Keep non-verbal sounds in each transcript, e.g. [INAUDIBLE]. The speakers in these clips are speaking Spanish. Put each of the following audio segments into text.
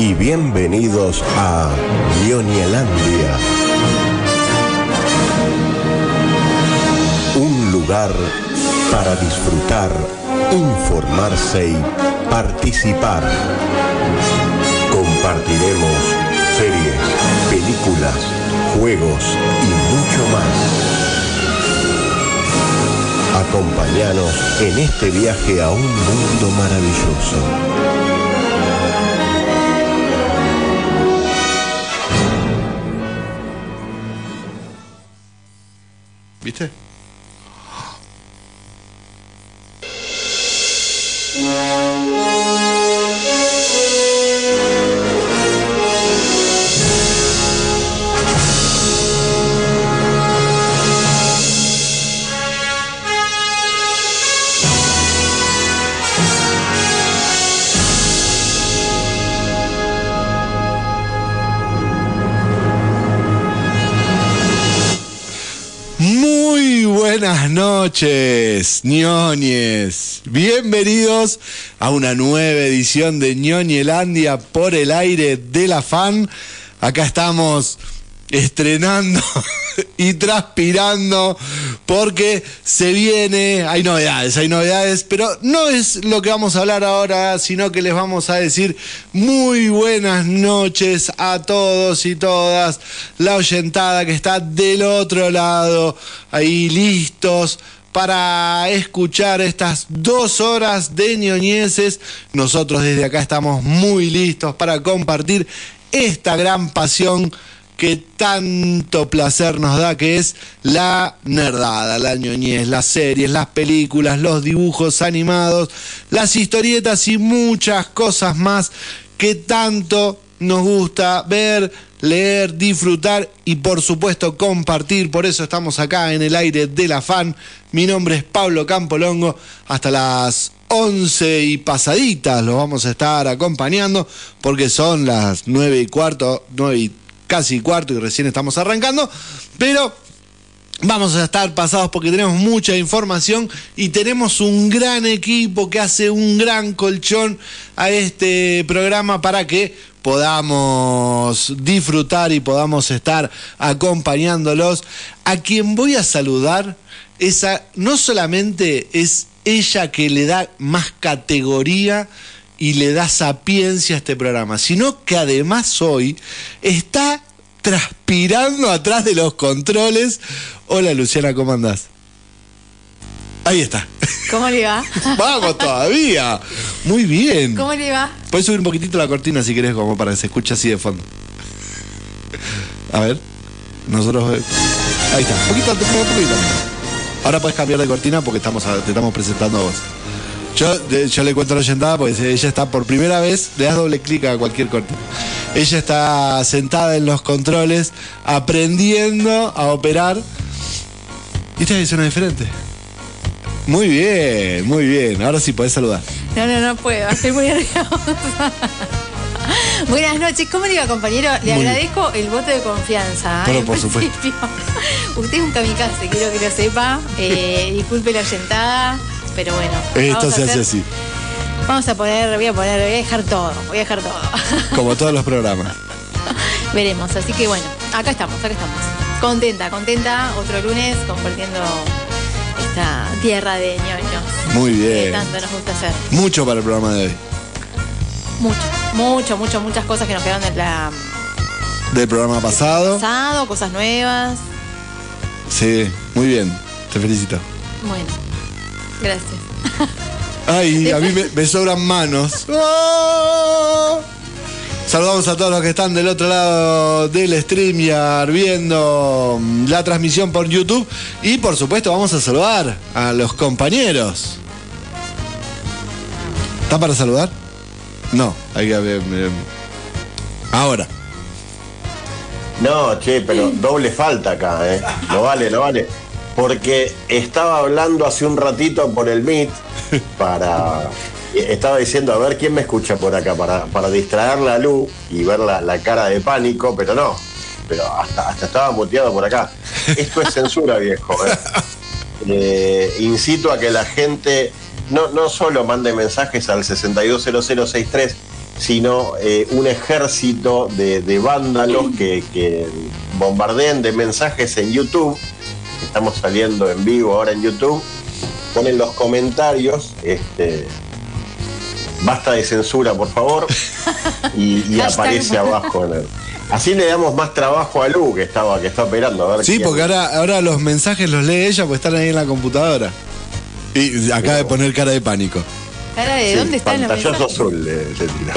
y bienvenidos a Ñoñelandia. Un lugar para disfrutar, informarse y participar. Compartiremos series, películas, juegos y mucho más. Acompáñanos en este viaje a un mundo maravilloso. ¿Viste? Noches, ñoñes. Bienvenidos a una nueva edición de ñoñelandia por el aire de la fan. Acá estamos estrenando [LAUGHS] y transpirando porque se viene, hay novedades, hay novedades, pero no es lo que vamos a hablar ahora, sino que les vamos a decir muy buenas noches a todos y todas, la oyentada que está del otro lado, ahí listos para escuchar estas dos horas de ñoñeces. Nosotros desde acá estamos muy listos para compartir esta gran pasión que tanto placer nos da, que es la nerdada, la ñoñez, las series, las películas, los dibujos animados, las historietas y muchas cosas más que tanto nos gusta ver, leer, disfrutar y por supuesto compartir. Por eso estamos acá en el aire de la fan. Mi nombre es Pablo Campolongo. Hasta las 11 y pasaditas los vamos a estar acompañando porque son las 9 y cuarto, 9 y casi cuarto y recién estamos arrancando, pero vamos a estar pasados porque tenemos mucha información y tenemos un gran equipo que hace un gran colchón a este programa para que podamos disfrutar y podamos estar acompañándolos. A quien voy a saludar, esa no solamente es ella que le da más categoría, y le da sapiencia a este programa, sino que además hoy está transpirando atrás de los controles. Hola Luciana, ¿cómo andás? Ahí está. ¿Cómo le va? [LAUGHS] Vamos todavía. Muy bien. ¿Cómo le va? Puedes subir un poquitito la cortina si querés, como para que se escuche así de fondo. A ver. Nosotros. eh, Ahí está. Un poquito, un poquito. Ahora puedes cambiar de cortina porque estamos, te estamos presentando a vos. Yo, de- yo le cuento a la oyentada porque ella está por primera vez, le das doble clic a cualquier corte. Ella está sentada en los controles, aprendiendo a operar. Y esta es una diferente. Muy bien, muy bien. Ahora sí podés saludar. No, no, no puedo. Estoy muy [LAUGHS] nerviosa. Buenas noches. ¿Cómo le va, compañero? Le Muy agradezco el voto de confianza. ¿eh? Pero por supuesto. [LAUGHS] Usted es un kamikaze, quiero que lo sepa. Eh, disculpe la oyentada, pero bueno. Esto se hace hacer- así, Vamos a poner, voy a poner, voy a dejar todo, voy a dejar todo. [LAUGHS] como todos los programas. Veremos, así que bueno, acá estamos, acá estamos. Contenta, contenta, otro lunes compartiendo esta tierra de ñoños. Muy Que bien. tanto nos gusta hacer. Mucho para el programa de hoy. Mucho, mucho, mucho, muchas cosas que nos quedaron del la- Del programa pasado. pasado, cosas nuevas. Sí, muy bien. Te felicito. Bueno, gracias. Ay, a mí me, me sobran manos. ¡Oh! [LAUGHS] Saludamos a todos los que están del otro lado del StreamYard viendo la transmisión por YouTube. Y por supuesto vamos a saludar a los compañeros. ¿Está para saludar? No, hay que ver. eh, Ahora. No, che, pero doble falta acá, ¿eh? No vale, no vale. Porque estaba hablando hace un ratito por el Meet para. Estaba diciendo a ver quién me escucha por acá para, para distraer la luz y ver la, cara de pánico, pero no. Pero hasta, hasta estaba muteado por acá. Esto es censura, viejo. ¿eh? Eh, incito a que la gente no, no solo mande mensajes al 620063, sino eh, un ejército de, de vándalos que, que bombardean de mensajes en YouTube. Estamos saliendo en vivo ahora en YouTube. Ponen los comentarios, este, basta de censura, por favor, [LAUGHS] y, aparece abajo. en el- Así le damos más trabajo a Lu que estaba que está operando. A ver Sí, quién- porque ahora, ahora los mensajes los lee ella porque están ahí en la computadora. Y acaba de poner cara de pánico. Cara de Sí, dónde está la pantallazo azul le, le tira.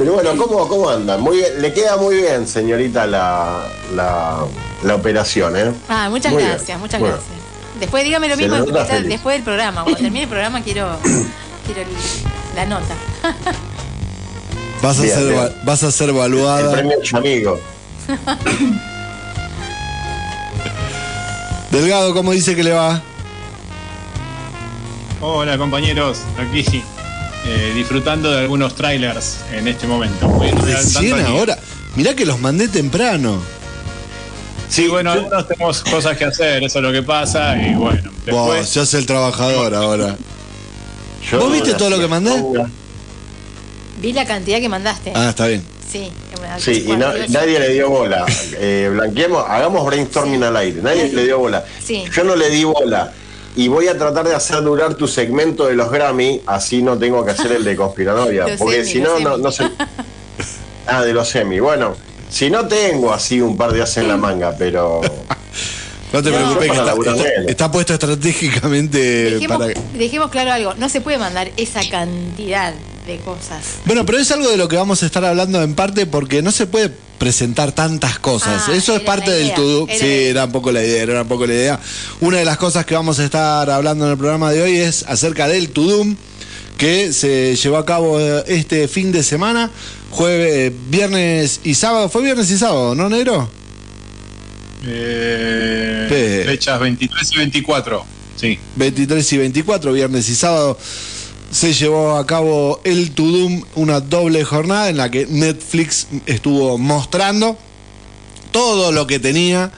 Pero bueno, ¿cómo, ¿cómo andan? Muy bien, le queda muy bien, señorita, la, la, la operación, ¿eh? Ah, muchas Muy bien. gracias, muchas Bueno, gracias. Después dígame lo Se mismo después del programa. Cuando termine el programa quiero, [COUGHS] quiero la nota. [LAUGHS] Vas a, Bien, ser, bien. va- vas a ser El evaluada. premio amigo. [COUGHS] Delgado, ¿cómo dice que le va? Hola compañeros, aquí eh, disfrutando de algunos trailers en este momento. Recién ahora. Mirá que los mandé temprano. Sí, bueno, yo- algunos tenemos cosas que hacer, eso es lo que pasa y bueno, Vos, después se hace el trabajador ahora. yo ¿Vos viste todo lo que mandé? Vi la cantidad que mandaste. Ah, está bien. Sí. Sí, y na- nadie le dio bola. Eh, blanqueemos, hagamos brainstorming al aire. Nadie Sí. le dio bola. Sí. Yo no le di bola. Y voy a tratar de hacer durar tu segmento de los Grammy, así no tengo que hacer el de [LAUGHS] conspiranoia. Porque si no, no, no se. [LAUGHS] Ah, de los Emmy. Bueno, si no tengo así un par de as en la manga, pero. No te No. preocupes, que está, está puesto estratégicamente Dejemos, para. dejemos claro algo, no se puede mandar esa cantidad de cosas. Bueno, pero es algo de lo que vamos a estar hablando en parte porque no se puede presentar tantas cosas. Ah, Eso es parte del todo. Sí, era un poco la idea, era un poco la idea. Una de las cosas que vamos a estar hablando en el programa de hoy es acerca del Tudum que se llevó a cabo eh, este fin de semana, jueves, viernes y sábado. Fue viernes y sábado, ¿no, negro? eh, fechas 23 y 24. Sí. 23 y 24, viernes y sábado, se llevó a cabo el Tudum, una doble jornada en la que Netflix estuvo mostrando todo lo que tenía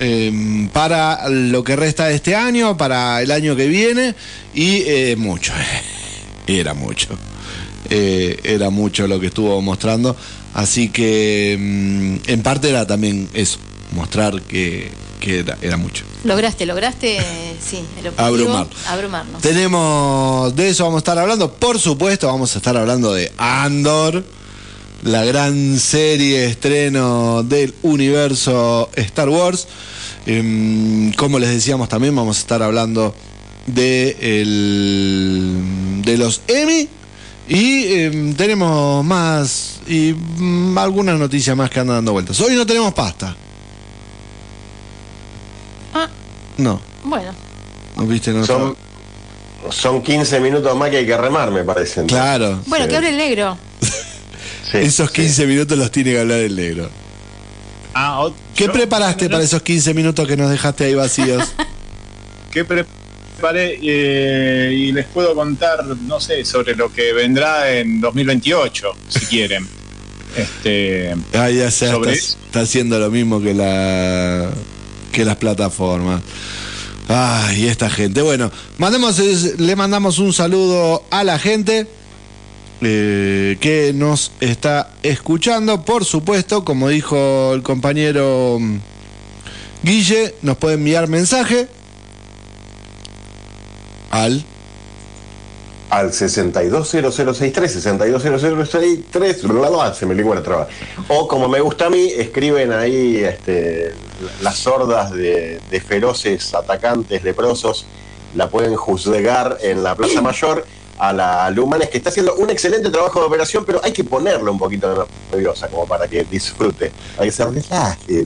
eh, para lo que resta de este año, para el año que viene, y eh, mucho, [LAUGHS] era mucho, Eh, era mucho lo que estuvo mostrando, así que mm, en parte era también eso, mostrar que, que era, era mucho. Lograste, lograste, sí, el objetivo. Abrumar. Abrumarnos. Tenemos, de eso vamos a estar hablando. Por supuesto, vamos a estar hablando de Andor, la gran serie estreno del universo Star Wars. Em, como les decíamos, también vamos a estar hablando de, el- de los Emmy. Y em, tenemos más y mm, algunas noticias más que andan dando vueltas. Hoy no tenemos pasta. Ah, No, bueno, ¿no viste? No Son, son 15 minutos más que hay que remar, me parece. entonces. Claro. bueno, Sí. que hable el negro. Sí, Esos sí. 15 minutos los tiene que hablar el negro. Ah, o- ¿Qué yo- preparaste no, para esos 15 minutos que nos dejaste ahí vacíos? [LAUGHS] ¿Qué preparé? Eh, y les puedo contar, no sé, sobre lo que vendrá en 2028, si quieren. [LAUGHS] Este, Ah, ya sé, Sobre está, eso. está haciendo lo mismo que la que las plataformas. Ay, esta gente. Bueno, mandemos, le mandamos un saludo a la gente eh, que nos está escuchando. Por supuesto, como dijo el compañero mm, Guille, nos puede enviar mensaje al al 620063, 620063, bla, bla, se me lengua la traba. O como me gusta a mí, escriben ahí este, las hordas de, de feroces atacantes leprosos, la pueden juzgar en la Plaza Mayor a la Lumanes, que está haciendo un excelente trabajo de operación, pero hay que ponerle un poquito nerviosa como para que disfrute. Hay que ser relaje.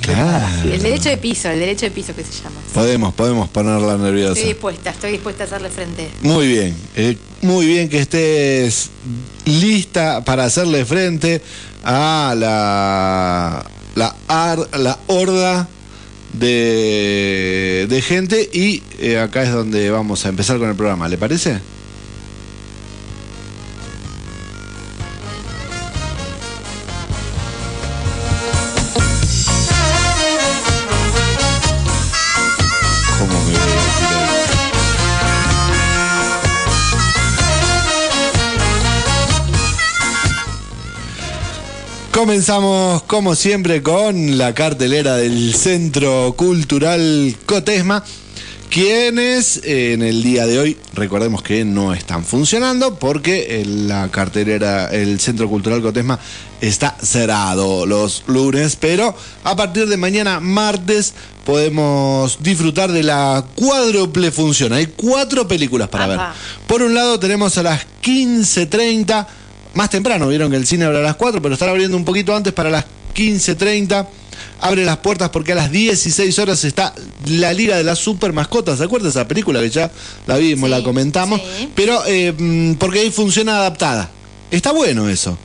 Claro. El derecho de piso, el derecho de piso que se llama. Podemos, podemos ponerla nerviosa. Estoy dispuesta, estoy dispuesta a hacerle frente. Muy bien, eh, muy bien que estés lista para hacerle frente a la la, ar- la horda de, de gente y eh, acá es donde vamos a empezar con el programa, ¿le parece? Comenzamos como siempre con la cartelera del Centro Cultural Cotesma, quienes eh, en el día de hoy, recordemos que no están funcionando porque la cartelera, el Centro Cultural Cotesma está cerrado los lunes, pero a partir de mañana martes podemos disfrutar de la cuádruple función. Hay cuatro películas para ver. Por un lado tenemos a las 15.30 más temprano, vieron que el cine abre a las 4, pero están abriendo un poquito antes para las 15.30. Abre las puertas porque a las 16 horas está la Liga de las Super Mascotas. ¿Se acuerdan de esa película que ya la vimos, Sí, la comentamos? sí. Pero eh, mm, porque hay función adaptada. Está bueno eso.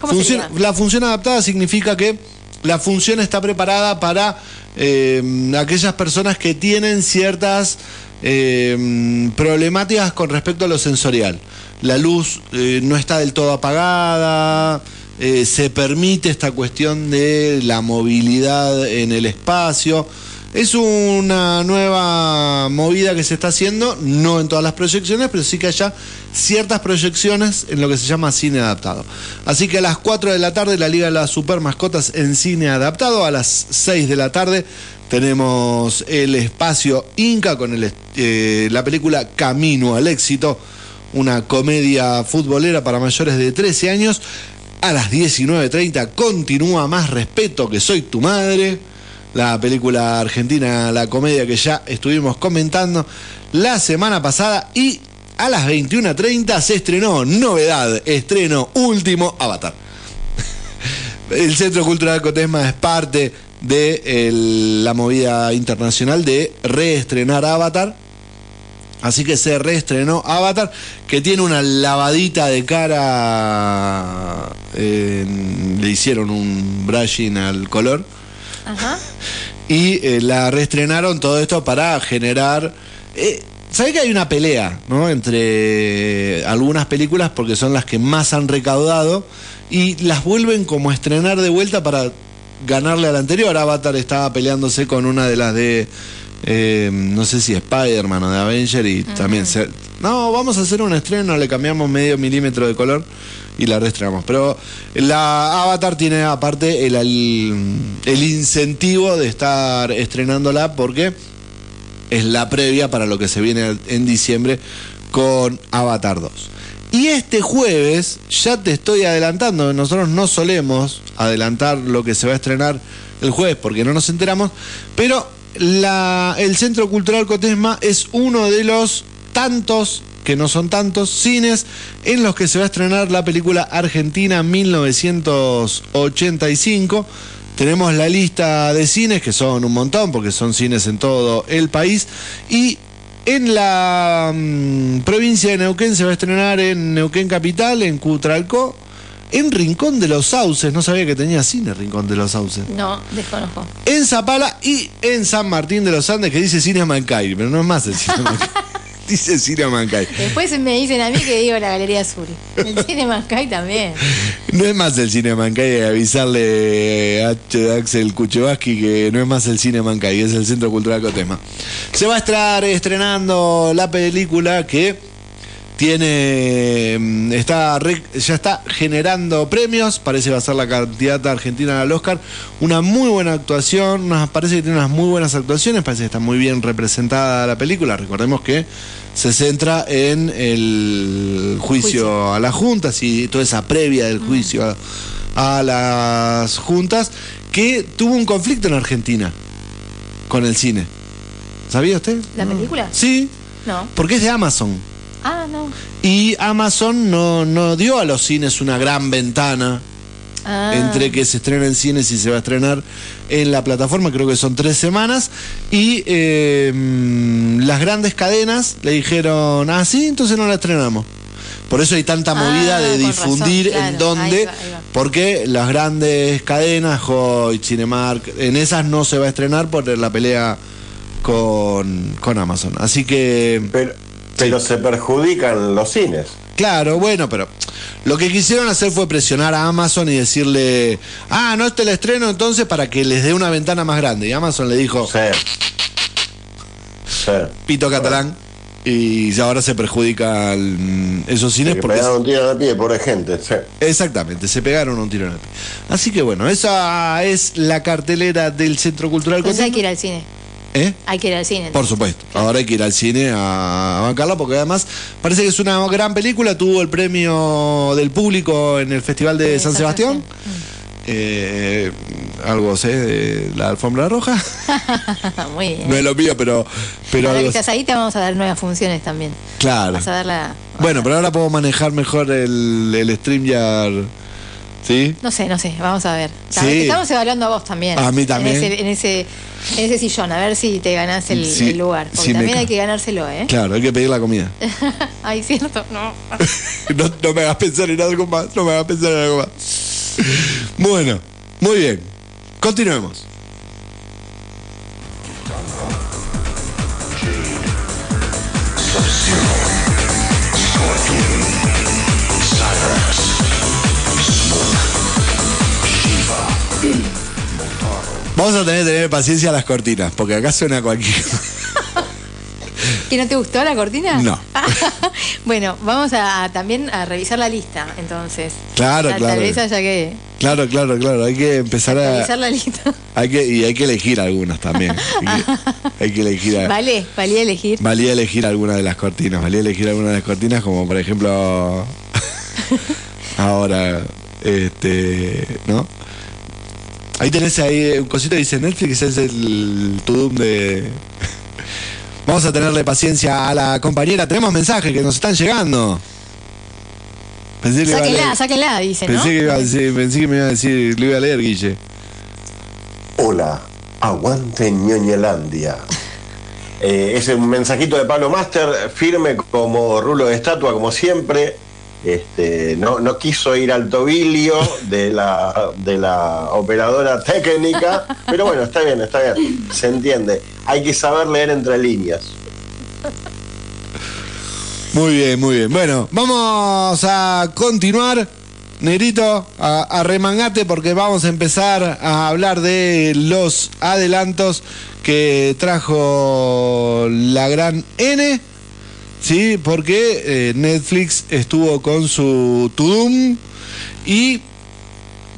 ¿Cómo Función- sería? la función adaptada significa que la función está preparada para eh, aquellas personas que tienen ciertas eh, problemáticas con respecto a lo sensorial. La luz eh, no está del todo apagada, eh, se permite esta cuestión de la movilidad en el espacio. Es una nueva movida que se está haciendo, no en todas las proyecciones, pero sí que haya ciertas proyecciones en lo que se llama cine adaptado. Así que a las 4 de la tarde la Liga de las Super Mascotas en cine adaptado, a las 6 de la tarde tenemos el espacio Inca con eh, la película Camino al éxito, una comedia futbolera para mayores de 13 años. A las 19.30 continúa Más Respeto que Soy Tu Madre, la película argentina, la comedia que ya estuvimos comentando la semana pasada. Y a las 21.30 se estrenó novedad, estreno último Avatar. [LAUGHS] El Centro Cultural Cotesma es parte de el- la movida internacional de reestrenar Avatar. Así que se reestrenó Avatar, que tiene una lavadita de cara. eh, le hicieron un brushing al color. Ajá. [LAUGHS] Y eh, la reestrenaron todo esto para generar. Eh, ¿Sabés que hay una pelea ¿no? entre algunas películas porque son las que más han recaudado y las vuelven como a estrenar de vuelta para ganarle a la anterior? Avatar estaba peleándose con una de las de. eh, no sé si Spider-Man o de Avenger y también se. No, vamos a hacer un estreno, le cambiamos medio milímetro de color y la reestrenamos. Pero la Avatar tiene aparte el, el, el incentivo de estar estrenándola porque es la previa para lo que se viene en diciembre con Avatar 2. Y este jueves, ya te estoy adelantando, nosotros no solemos adelantar lo que se va a estrenar el jueves porque no nos enteramos, pero el Centro Cultural Cotesma es uno de los tantos, que no son tantos, cines en los que se va a estrenar la película Argentina 1985. Tenemos la lista de cines, que son un montón, porque son cines en todo el país. Y en la mm, provincia de Neuquén se va a estrenar en Neuquén Capital, en Cutralcó, en Rincón de los Sauces. No sabía que tenía cine Rincón de los Sauces. No, desconozco. En Zapala y en San Martín de los Andes, que dice Cine Mancay, pero no es más el Cine Mancay. [LAUGHS] dice Cine Mancay. Después me dicen a mí que digo la Galería Azul. El cine Mascay también. No es más el cine Mancay, avisarle a Axel Kuchevaski que no es más el cine Mancay, es el Centro Cultural Cotesma. Se va a estar estrenando la película que tiene mm, está ya está generando premios, parece que va a ser la candidata argentina al Oscar, una muy buena actuación, unas- parece que tiene unas muy buenas actuaciones, parece que está muy bien representada la película, recordemos que se centra en el juicio, Juicio. a las juntas y toda esa previa del juicio a, a las juntas, que tuvo un conflicto en Argentina con el cine. ¿Sabía usted? ¿La película? Sí, No. porque es de Amazon. Ah, no. Y Amazon no, no dio a los cines una gran ventana Ah. entre que se estrena en cines y se va a estrenar en la plataforma, creo que son tres semanas, y eh, mm, las grandes cadenas le dijeron, ah, sí, entonces no la estrenamos. Por eso hay tanta Ah, movida de difundir razón, en dónde, ahí va, ahí va. porque las grandes cadenas, Hoy, Cinemark, en esas no se va a estrenar por la pelea con, con Amazon. Así que... Pero, pero se perjudican los cines. Claro, bueno, pero lo que quisieron hacer fue presionar a Amazon y decirle, ah, no este el estreno entonces para que les dé una ventana más grande. Y Amazon le dijo, Sí. Sí. pito catalán, Y ahora se perjudican esos cines Que porque... pegaron un tiro en el pie, pobre gente. sí. Exactamente, se pegaron un tiro en el pie. Así que bueno, esa es la cartelera del Centro Cultural Entonces hay que ir al cine. ¿Eh? Hay que ir al cine. Por supuesto. Ahora hay que ir al cine a, a bancarla porque además parece que es una gran película. Tuvo el premio del público en el Festival de San Sebastián. Sebastián. Eh, algo sé de la alfombra roja. [LAUGHS] Muy bien. no es lo mío, pero, pero Ahora que estás ahí te vamos a dar nuevas funciones también. Claro. Vas a dar la... Bueno, pero ahora puedo manejar mejor el, el StreamYard. ¿Sí? No sé, no sé, vamos a ver. Sí. Estamos evaluando a vos también. A mí también. En ese, en ese, en ese sillón, a ver si te ganás el, Sí, el lugar. Porque sí también hay que ganárselo, ¿eh? Claro, hay que pedir la comida. [LAUGHS] Ay, cierto, no. [LAUGHS] no, no me hagas pensar en algo más, no me hagas pensar en algo más. Bueno, muy bien. Continuemos. Vamos a tener que tener paciencia a las cortinas, porque acá suena cualquier. ¿Que no te gustó la cortina? No. [LAUGHS] bueno, vamos a, a también a revisar la lista, entonces. Claro, claro. Tal vez haya que Claro, claro, claro. Hay que empezar a. revisar la lista. Hay que, y hay que elegir algunas también. Hay que, [LAUGHS] hay que elegir. a- Vale, valía elegir. Valía elegir alguna de las cortinas. Valía elegir alguna de las cortinas, como por ejemplo. [LAUGHS] ahora. Este. ¿No? Ahí tenés ahí un cosito que dice Netflix, es el tudum de. [LAUGHS] Vamos a tenerle paciencia a la compañera. Tenemos mensajes que nos están llegando. Pensé que, iba a Sáquenla, leer- sáquenla, dice, ¿no? pensé que, iba a decir- pensé que me iba a decir, lo iba a leer, Guille. Hola, aguante ñoñelandia. [LAUGHS] Eh, es un mensajito de Pablo Master, firme como rulo de estatua, como siempre. Este, no, no quiso ir al tobilio de la, de la operadora técnica, pero bueno, está bien, está bien, se entiende. Hay que saber leer entre líneas. Muy bien, muy bien. Bueno, vamos a continuar. Negrito, a, a remangate porque vamos a empezar a hablar de los adelantos que trajo la gran N. Sí, porque eh, Netflix estuvo con su Tudum y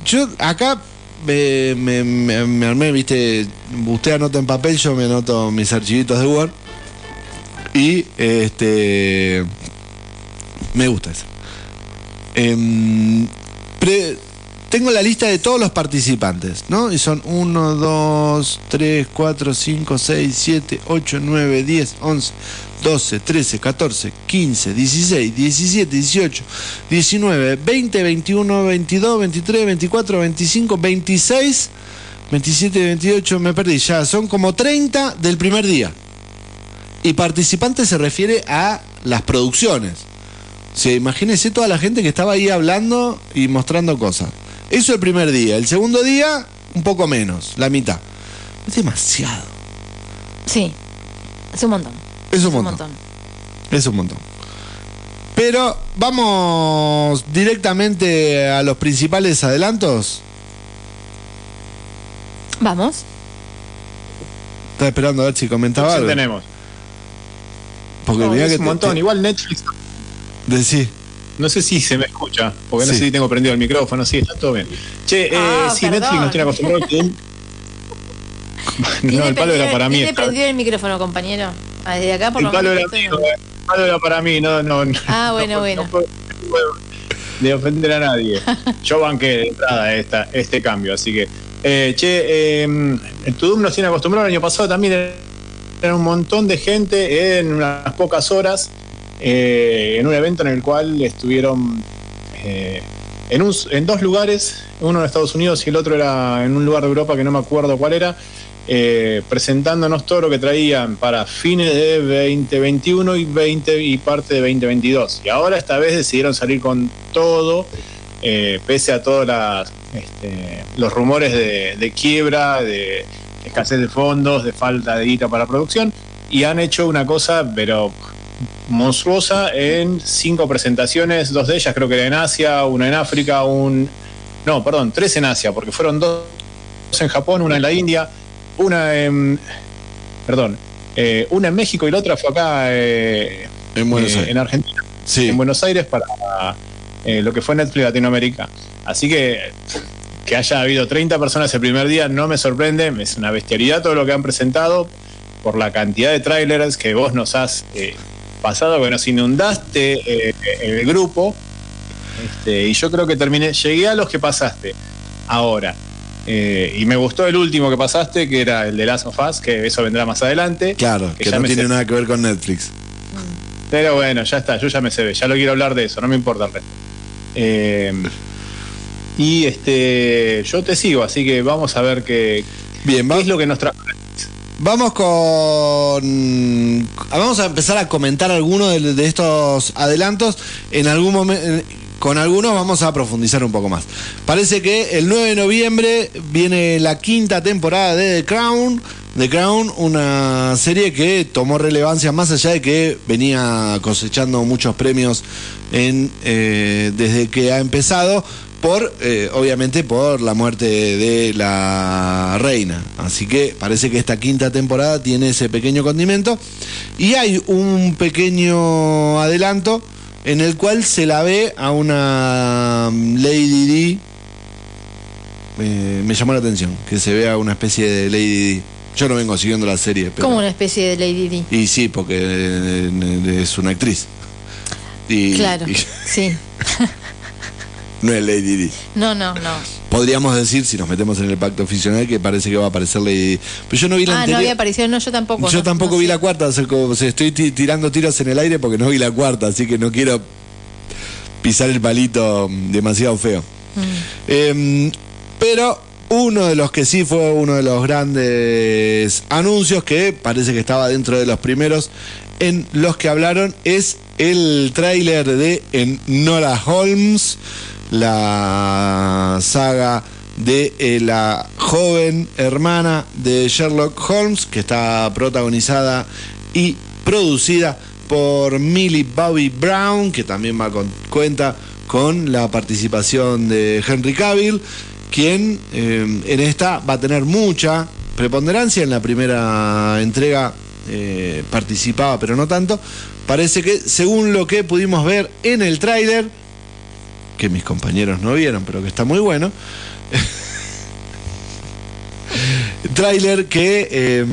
yo acá me, me- me- me armé, viste, usted anota en papel, yo me anoto mis archivitos de Word. Y este. Me gusta eso. Em, pre- tengo la lista de todos los participantes, ¿no? Y son 1, 2, 3, 4, 5, 6, 7, 8, 9, 10, 11, 12, 13, 14, 15, 16, 17, 18, 19, 20, 21, 22, 23, 24, 25, 26, 27, 28, me perdí ya. Son como 30 del primer día. Y participante se refiere a las producciones. O sea, imagínense toda la gente que estaba ahí hablando y mostrando cosas. Eso el primer día. El segundo día, un poco menos, la mitad. Es demasiado. Sí, es un montón. Es un montón. Es un montón. Pero vamos directamente a los principales adelantos. Vamos. Estaba esperando a ver si comentaba Sí, algo. tenemos. Porque No, es que un te- montón. te- Igual Netflix, decí. no sé si se me escucha, porque no sé si tengo prendido el micrófono, sí, está todo bien. Che, eh, Ah, sí, perdón. Netflix nos tiene acostumbrado que... [LAUGHS] [LAUGHS] no, el palo era para mí. Tiene prendido el micrófono, compañero. Ah, Desde acá por El lo palo era menos estoy- eh. el palo era para mí, no, no. no Ah, bueno, no, bueno. No puedo, no puedo de ofender a nadie. [LAUGHS] Yo banqué de entrada esta, este cambio, así que. Eh, che, eh, el Tudum nos tiene acostumbrado el año pasado también era un montón de gente en unas pocas horas eh, en un evento en el cual estuvieron eh, en, un- en dos lugares, uno en Estados Unidos y el otro era en un lugar de Europa que no me acuerdo cuál era, eh, presentándonos todo lo que traían para fines de 2021 y 20 y parte de 2022. Y ahora esta vez decidieron salir con todo, eh, pese a todos este, los rumores de, de quiebra, de escasez de fondos, de falta de guita para producción, y han hecho una cosa, pero monstruosa en cinco presentaciones, dos de ellas creo que era en Asia, una en África, un... No, perdón, tres en Asia, porque fueron dos en Japón, una en la India, una en... Perdón, Eh, una en México y la otra fue acá eh, En Buenos eh, Aires. en Argentina, Sí. en Buenos Aires para eh, lo que fue Netflix Latinoamérica. Así que que haya habido 30 personas el primer día no me sorprende, es una bestialidad todo lo que han presentado por la cantidad de trailers que vos nos has eh, pasado, que nos inundaste eh, el grupo. Este, y yo creo que terminé, llegué a los que pasaste ahora. Eh, y me gustó el último que pasaste, que era el de Last of Us, que eso vendrá más adelante. Claro, que ya no tiene sé. nada que ver con Netflix. Pero bueno, ya está, yo ya me sé, ya lo quiero hablar de eso, no me importa el resto. Eh, y este, yo te sigo, así que vamos a ver qué, Bien, qué es lo que nos trae. Vamos con. Vamos a empezar a comentar algunos de, estos adelantos. En algún momento. Con algunos vamos a profundizar un poco más. Parece que el 9 de noviembre viene la quinta temporada de The Crown. The Crown, una serie que tomó relevancia más allá de que venía cosechando muchos premios en, eh, desde que ha empezado, por eh, obviamente por la muerte de la reina. Así que parece que esta quinta temporada tiene ese pequeño condimento. Y hay un pequeño adelanto en el cual se la ve a una mm, Lady. Eh, me llamó la atención que se vea una especie de Lady Di. Yo no vengo siguiendo la serie, pero. Como una especie de Lady Di. Y sí, porque eh, es una actriz. Y, Claro, y sí. [LAUGHS] no es Lady Di. No, no, no. Podríamos decir, si nos metemos en el pacto oficial, que parece que va a aparecer Lady Di. Pero yo no vi la Ah, no había aparecido, no, yo tampoco. Yo no, tampoco no vi sé. la cuarta, o sea, como- o sea, estoy ti- tirando tiros en el aire porque no vi la cuarta, así que no quiero pisar el palito mm, demasiado feo. Em, pero uno de los que sí fue uno de los grandes anuncios que parece que estaba dentro de los primeros en los que hablaron es el tráiler de Enola Holmes, la saga de eh, la joven hermana de Sherlock Holmes, que está protagonizada y producida por Millie Bobby Brown, que también va con cuenta con la participación de Henry Cavill, quien eh, en esta va a tener mucha preponderancia. En la primera entrega eh, participaba, pero no tanto. Parece que, según lo que pudimos ver en el tráiler, que mis compañeros no vieron, pero que está muy bueno. [LAUGHS] Tráiler que eh,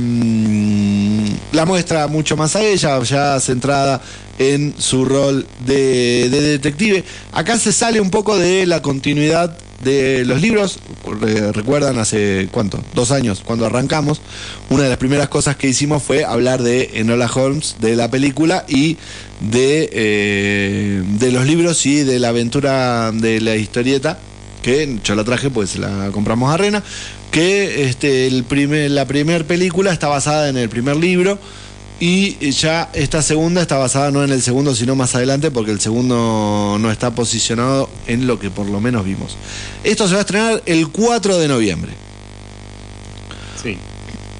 la muestra mucho más a ella, ya centrada en su rol de, de detective. Acá se sale un poco de la continuidad de los libros. Re- Recuerdan hace cuánto, dos años, cuando arrancamos, una de las primeras cosas que hicimos fue hablar de Enola Holmes, de la película y de, eh, de los libros y de la aventura de la historieta que yo la traje pues la compramos a Rena que este el primer, la primera película está basada en el primer libro y ya esta segunda está basada no en el segundo sino más adelante porque el segundo no está posicionado en lo que por lo menos vimos esto se va a estrenar el 4 de noviembre Sí.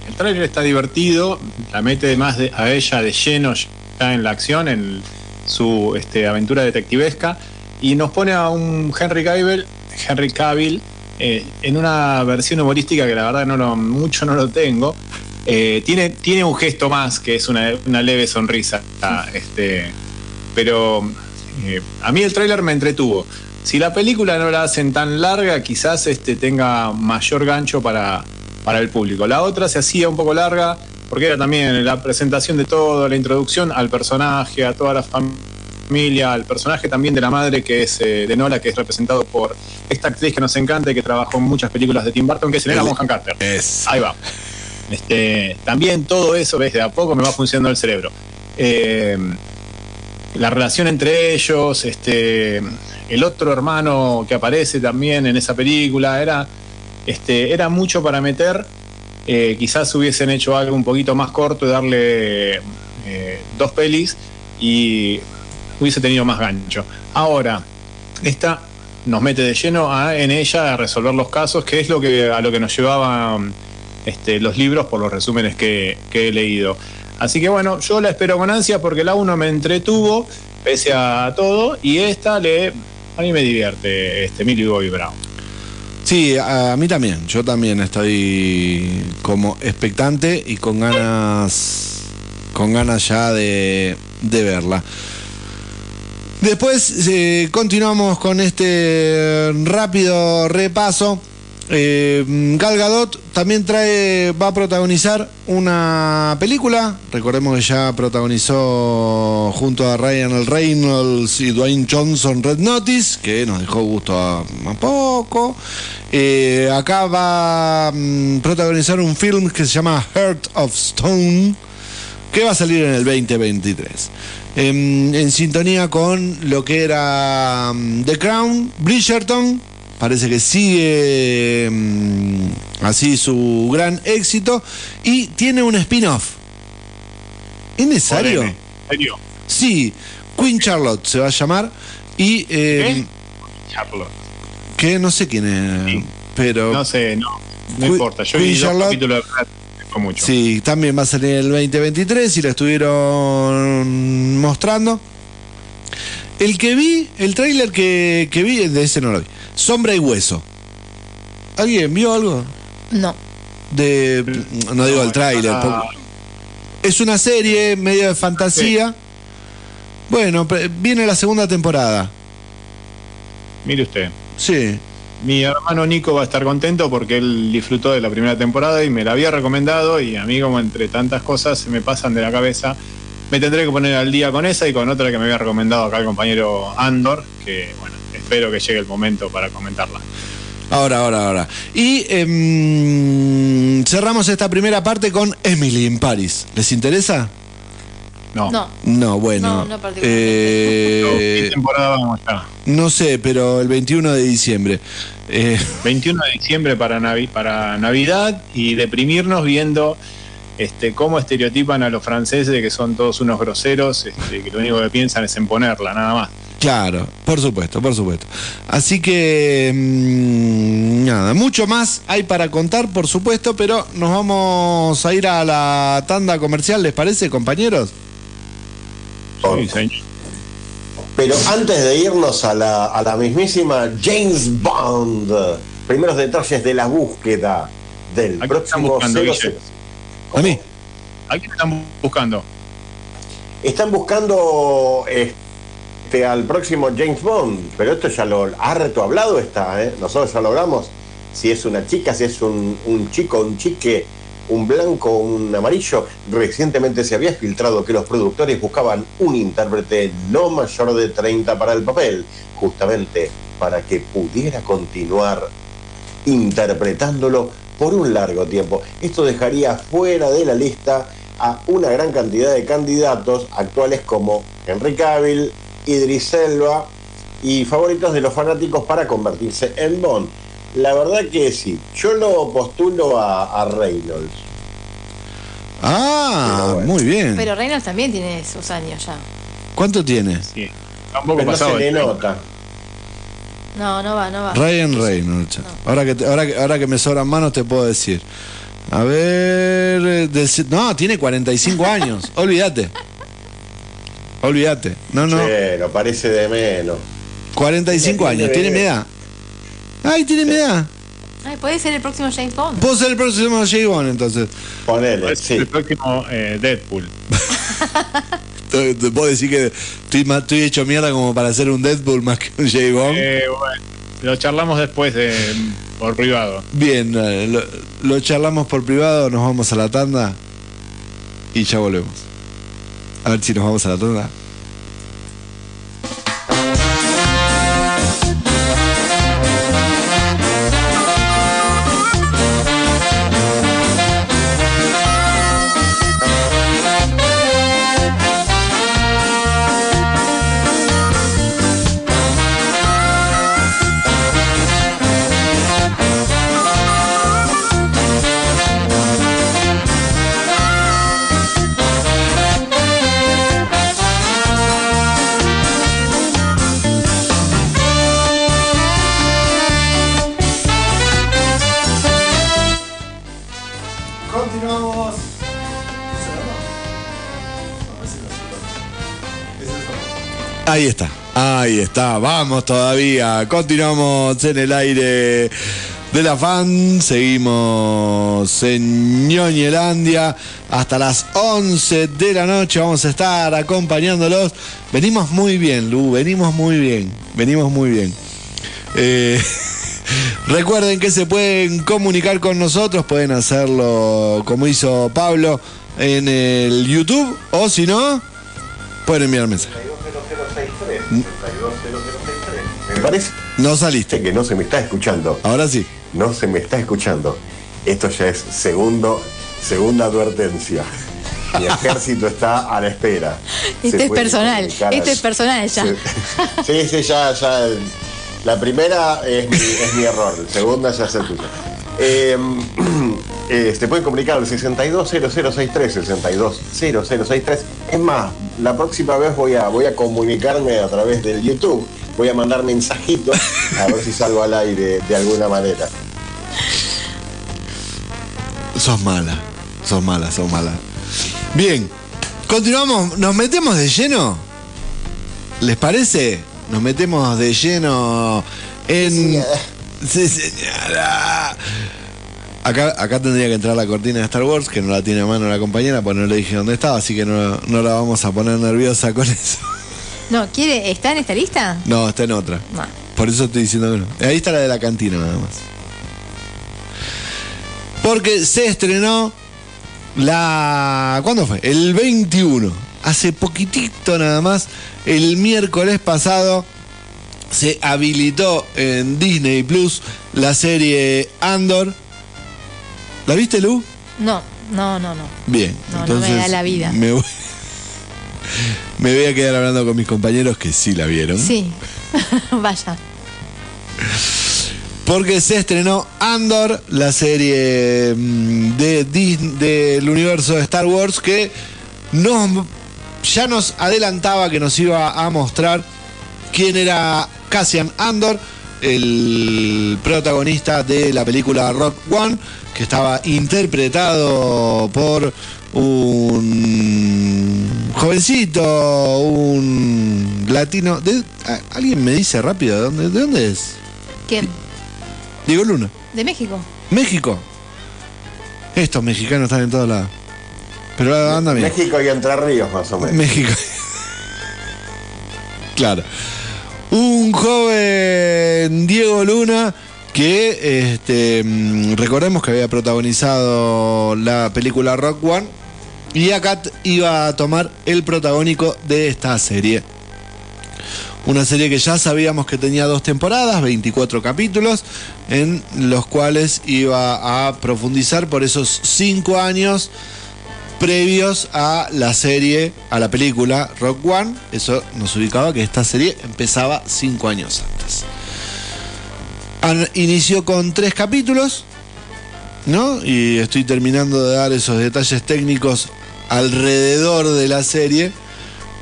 El tráiler está divertido, la mete más de- a ella de lleno ya en la acción, en su este, aventura detectivesca, y nos pone a un Henry Cavill, Henry Cavill eh, en una versión humorística que la verdad no lo, mucho no lo tengo. Eh, tiene, tiene un gesto más, que es una, una leve sonrisa. Este, pero eh, a mí el tráiler me entretuvo. Si la película no la hacen tan larga, quizás este, tenga mayor gancho para, para el público. La otra se hacía un poco larga, porque era también la presentación de todo, la introducción al personaje, a toda la familia, al personaje también de la madre, que es eh, de Nola, que es representado por esta actriz que nos encanta y que trabajó en muchas películas de Tim Burton, que es Elena El- Bonham Carter. es Ahí va. Este, también todo eso, ves, de a poco me va funcionando el cerebro. Eh, la relación entre ellos, este, el otro hermano que aparece también en esa película, era, este, era mucho para meter. Eh, quizás hubiesen hecho algo un poquito más corto y darle eh, dos pelis y hubiese tenido más gancho. Ahora, esta nos mete de lleno a, en ella a resolver los casos, que es lo que a lo que nos llevaban este, los libros por los resúmenes que, he leído. Así que bueno, yo la espero con ansia porque la 1 me entretuvo, pese a todo, y esta le a mí me divierte, este Millie Bobby Brown. Sí, a, mí también. Yo también estoy como expectante y con ganas con ganas ya de, de verla. Después eh, continuamos con este rápido repaso. Eh, Gal Gadot también trae, va a protagonizar una película. Recordemos que ya protagonizó junto a Ryan Reynolds y Dwayne Johnson Red Notice, que nos dejó gusto a, poco. Eh, acá va a mm, protagonizar un film que se llama Heart of Stone, que va a salir en el 2023. En, en sintonía con lo que era mm, The Crown, Bridgerton, parece que sigue mm, así su gran éxito y tiene un spin-off. ¿Es necesario? Jodeme, ¿En serio? Sí, Queen Charlotte se va a llamar y eh, Charlotte. que no sé quién es, Sí. pero No sé, no. No importa. Yo Queen vi dos Charlotte- capítulos de mucho. Sí, también va a salir el 2023 y lo estuvieron mostrando. El que vi, el tráiler que, que vi, de ese no lo vi. Sombra y hueso. ¿Alguien vio algo? No. De. No digo el tráiler. ah. porque- Es una serie medio de fantasía. Bueno, viene la segunda temporada. Mire usted. Sí. Mi hermano Nico va a estar contento porque él disfrutó de la primera temporada y me la había recomendado y a mí como entre tantas cosas se me pasan de la cabeza, me tendré que poner al día con esa y con otra que me había recomendado acá el compañero Andor, que bueno, espero que llegue el momento para comentarla. Ahora, ahora, ahora. Y em, cerramos esta primera parte con Emily en Paris. ¿Les interesa? No, No. No, bueno. No, no particularmente. No, ¿Qué eh, temporada vamos ya? no sé, pero el 21 de diciembre. Eh, 21 de diciembre para, Navi- para Navidad y deprimirnos viendo este, cómo estereotipan a los franceses que son todos unos groseros, este, que lo único que piensan es en ponerla, nada más. claro, por supuesto, por supuesto. Así que, mm, nada, mucho más hay para contar, por supuesto, pero nos vamos a ir a la tanda comercial, ¿les parece, compañeros? Sí, señor. Pero antes de irnos a la, a la mismísima James Bond, primeros detalles de la búsqueda del Aquí próximo están buscando, 007. Guille. A mí. ¿A quién están buscando? Están buscando este, al próximo James Bond, pero esto ya lo harto hablado está, ¿eh? Nosotros ya logramos si es una chica, si es un, un chico, un chique, un blanco, un amarillo. Recientemente se había filtrado que los productores buscaban un intérprete no mayor de 30 para el papel, justamente para que pudiera continuar interpretándolo por un largo tiempo. Esto dejaría fuera de la lista a una gran cantidad de candidatos actuales como Henry Cavill, Idris Elba y favoritos de los fanáticos para convertirse en Bond. La verdad que sí, yo lo postulo a, a Reynolds. Ah, bueno. muy bien. Pero Reynolds también tiene sus años ya. ¿Cuánto tiene? Sí. Tampoco Pero no pasado. se le nota. No, no va, no va. Ryan Reynolds. Ahora que, te- ahora, que- ahora que me sobran manos te puedo decir. A ver... eh, del no, tiene 45 [LAUGHS] años. Olvídate. Olvídate. No, no. Pero parece de menos. 45 Tiene años. Tiene mi edad. Ay, tiene mi edad. Ay, puede ser el próximo James Bond. Puedo ser el próximo J. Bond, entonces. Ponele, sí. el próximo eh, Deadpool. [LAUGHS] Te puedo decir que estoy, estoy hecho mierda como para hacer un Deadpool más que un J. Bond. Eh, bueno, lo charlamos después de, por privado. Bien, eh, lo, lo charlamos por privado, nos vamos a la tanda y ya volvemos. A ver si nos vamos a la tanda. Ahí está, ahí está, vamos todavía, continuamos en el aire de la fan. Seguimos en Ñoñelandia hasta las 11 de la noche. Vamos a estar acompañándolos. Venimos muy bien, Lu, venimos muy bien. Venimos muy bien. Eh, [LAUGHS] recuerden que se pueden comunicar con nosotros, pueden hacerlo como hizo Pablo en el YouTube o si no, pueden enviar mensaje. Me parece No saliste. que no se me está escuchando. Ahora sí. No se me está escuchando. Esto ya es segundo, segunda advertencia. Mi [LAUGHS] ejército está a la espera. Este Se es personal, este al- es personal ya. Sí, [LAUGHS] sí, sí, ya, ya. La primera es mi, es mi error, la segunda ya es el tuyo. Eh, [CLEARS THROAT] eh, se pueden comunicar al 620063, 620063. Es más, la próxima vez voy a, voy a comunicarme a través del YouTube. Voy a mandar mensajitos a ver si salgo al aire de alguna manera. Sos mala, sos mala, sos mala. Bien, continuamos, nos metemos de lleno. ¿Les parece? Nos metemos de lleno en. Sí, señora. Acá, acá tendría que entrar la cortina de Star Wars, que no la tiene a mano la compañera, pues no le dije dónde estaba, así que no, no la vamos a poner nerviosa con [LAUGHS] eso. No, ¿quiere? ¿Está en esta lista? No, está en otra. No. Por eso estoy diciendo que no. Ahí está la de la cantina nada más. Porque se estrenó la... ¿Cuándo fue? El 21. Hace poquitito nada más. El miércoles pasado se habilitó en Disney Plus la serie Andor. ¿La viste, Lu? No, no, no, no. Bien. No, no me da la vida. Me voy, me voy a quedar hablando con mis compañeros que sí la vieron. Sí, [LAUGHS] vaya. Porque se estrenó Andor, la serie mm, de Dis- del universo de Star Wars que nos, ya nos adelantaba que nos iba a mostrar quién era Cassian Andor, el protagonista de la película Rock One, que estaba interpretado por un jovencito, un latino. de- a- ¿Alguien me dice rápido de dónde, de dónde es? ¿Quién? Diego Luna. ¿De México? México. Estos mexicanos están en todos lados. Pero anda bien. México y Entre Ríos, más o menos. México. [LAUGHS] claro. Un joven Diego Luna que este, mm, recordemos que había protagonizado la película Rock One y acá iba a tomar el protagónico de esta serie. Una serie que ya sabíamos que tenía dos temporadas, 24 capítulos, en los cuales iba a profundizar por esos cinco años previos a la serie, a la película Rock One. Eso nos ubicaba que esta serie empezaba cinco años. An- inició con tres capítulos, ¿no? Y estoy terminando de dar esos detalles técnicos alrededor de la serie,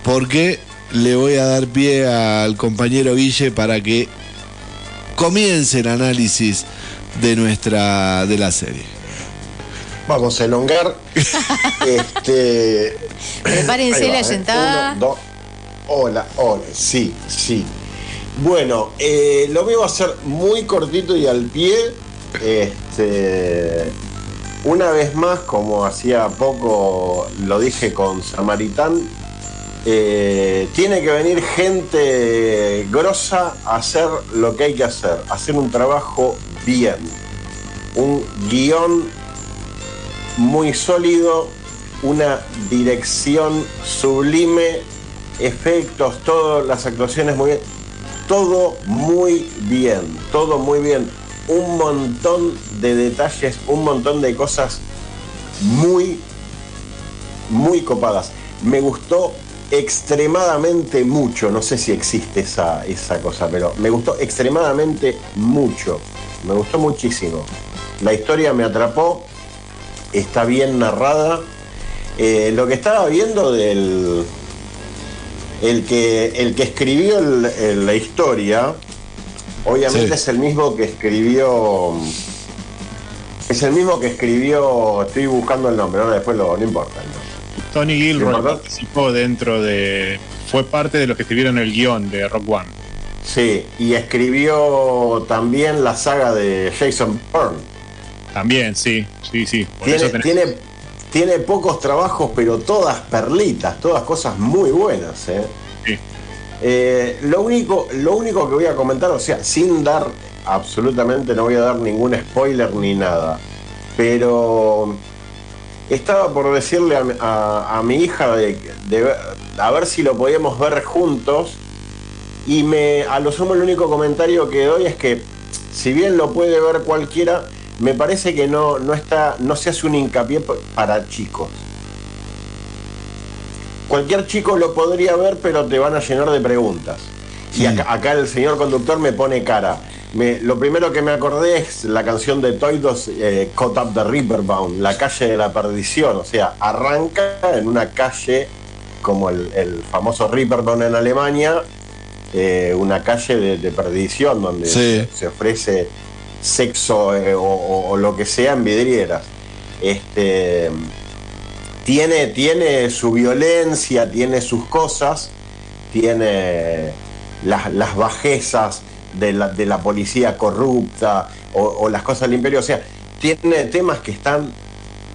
porque le voy a dar pie al compañero Guille para que comience el análisis de nuestra de la serie. Vamos a elongar. [LAUGHS] este. Prepárense va, la ¿eh? sentada. Uno, dos. Hola, hola. Sí, sí. Bueno, eh, lo mío va a ser muy cortito y al pie. Este. Una vez más, como hacía poco lo dije con Samaritán, eh, tiene que venir gente grosa a hacer lo que hay que hacer, hacer un trabajo bien, un guion muy sólido, una dirección sublime, efectos, todas las actuaciones muy bien, todo muy bien, todo muy bien, un montón de detalles, un montón de cosas muy, muy copadas. Me gustó extremadamente mucho, no sé si existe esa, esa cosa, pero me gustó extremadamente mucho, me gustó muchísimo. La historia me atrapó, está bien narrada. Eh, lo que estaba viendo del. El que, el que escribió el- el- la historia, obviamente Sí. es el mismo que escribió. Es el mismo que escribió. Estoy buscando el nombre, ahora después lo, no importa. ¿no? Tony Gilroy participó dentro de. Fue parte de los que escribieron el guion de Rock One. Sí, y escribió también la saga de Jason Bourne. También, sí, sí, sí. Por Tiene, eso tenés- tiene, tiene pocos trabajos, pero todas perlitas, todas cosas muy buenas. ¿eh? sí. Eh, lo, único, lo único que voy a comentar, o sea, sin dar absolutamente, no voy a dar ningún spoiler ni nada, pero estaba por decirle a, mi- a- a mi hija de, a ver si lo podíamos ver juntos y me a lo sumo el único comentario que doy es que si bien lo puede ver cualquiera, me parece que no, no está, no se hace un hincapié para chicos. Cualquier chico lo podría ver, pero te van a llenar de preguntas. Y acá, acá el señor conductor me pone cara. Me- lo primero que me acordé es la canción de Toidos, eh, Caught Up the Riverbound, la calle de la perdición. O sea, arranca en una calle como el, el famoso Riverbound en Alemania, eh, una calle de, de perdición donde Sí. se, se ofrece sexo eh, o, lo que sea en vidrieras. Este, tiene, tiene su violencia, tiene sus cosas, tiene las, las bajezas de la, de la policía corrupta o, o las cosas del imperio. O sea, tiene temas que están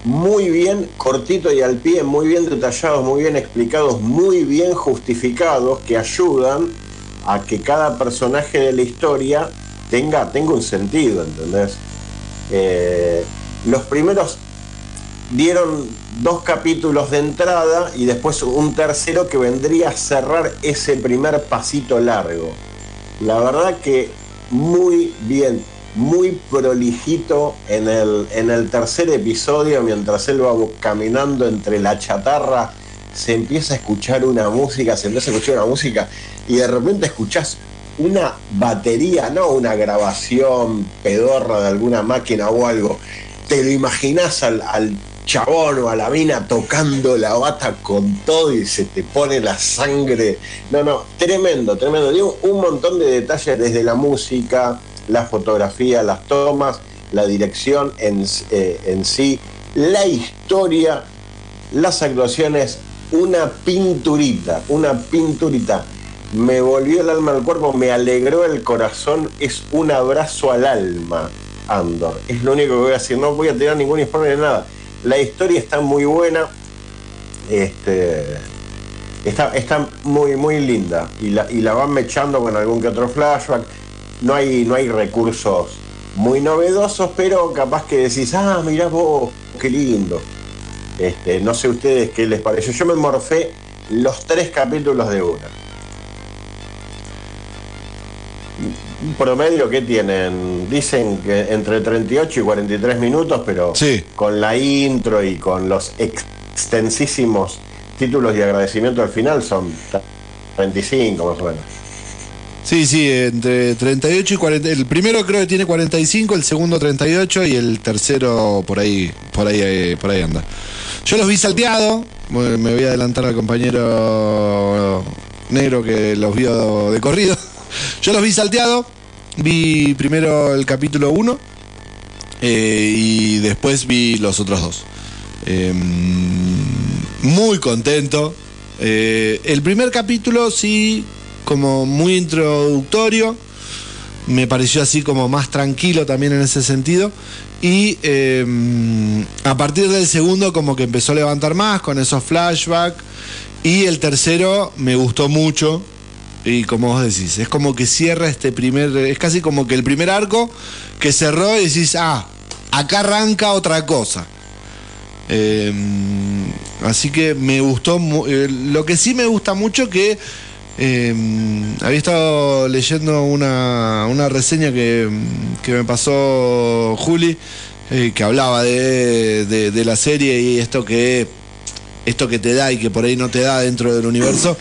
muy bien cortito y al pie, muy bien detallados, muy bien explicados, muy bien justificados, que ayudan a que cada personaje de la historia tenga, un sentido, ¿entendés? Eh, los primeros dieron dos capítulos de entrada y después un tercero que vendría a cerrar ese primer pasito largo. La verdad que muy bien, muy prolijito en el, en el tercer episodio, mientras él va caminando entre la chatarra, se empieza a escuchar una música, se empieza a escuchar una música y de repente escuchás una batería, no una grabación pedorra de alguna máquina o algo. Te lo imaginás al, al chabón o a la mina tocando la bata con todo y se te pone la sangre. No, no, tremendo, tremendo. Digo, un montón de detalles desde la música, la fotografía, las tomas, la dirección en, eh, en sí, la historia, las actuaciones, una pinturita, una pinturita. Me volvió el alma al cuerpo, me alegró el corazón, es un abrazo al alma, Andor. Es lo único que voy a decir, no voy a tirar ningún informe de nada. La historia está muy buena, este, está, muy, muy linda y la, van mechando con algún que otro flashback. No hay, no hay recursos muy novedosos, pero capaz que decís, ah, mirá vos, qué lindo. Este, no sé ustedes qué les pareció. Yo me morfé los tres capítulos de una. Un promedio que tienen, dicen que entre 38 y 43 minutos, pero Sí. con la intro y con los extensísimos títulos y agradecimiento al final son 25 más o menos. Sí, sí, entre 38 y 40. El primero creo que tiene 45, el segundo 38 y el tercero por ahí, por ahí, eh, por ahí anda. Yo los vi salteado, me me voy a adelantar al compañero negro que los vio de corrido. Yo los vi salteado, vi primero el capítulo 1 y después vi los otros dos. Eh, muy contento. Eh, el primer capítulo sí, como muy introductorio, me pareció así como más tranquilo también en ese sentido. Y eh, a partir del segundo como que empezó a levantar más con esos flashbacks. Y el tercero me gustó mucho. Y como vos decís, es como que cierra este primer, es casi como que el primer arco que cerró y decís, ah, acá arranca otra cosa. Eh, así que me gustó, eh, lo que sí me gusta mucho que eh, había estado leyendo una, una reseña que, que me pasó Juli, eh, que hablaba de, de- de la serie y esto que, esto que te da y que por ahí no te da dentro del universo,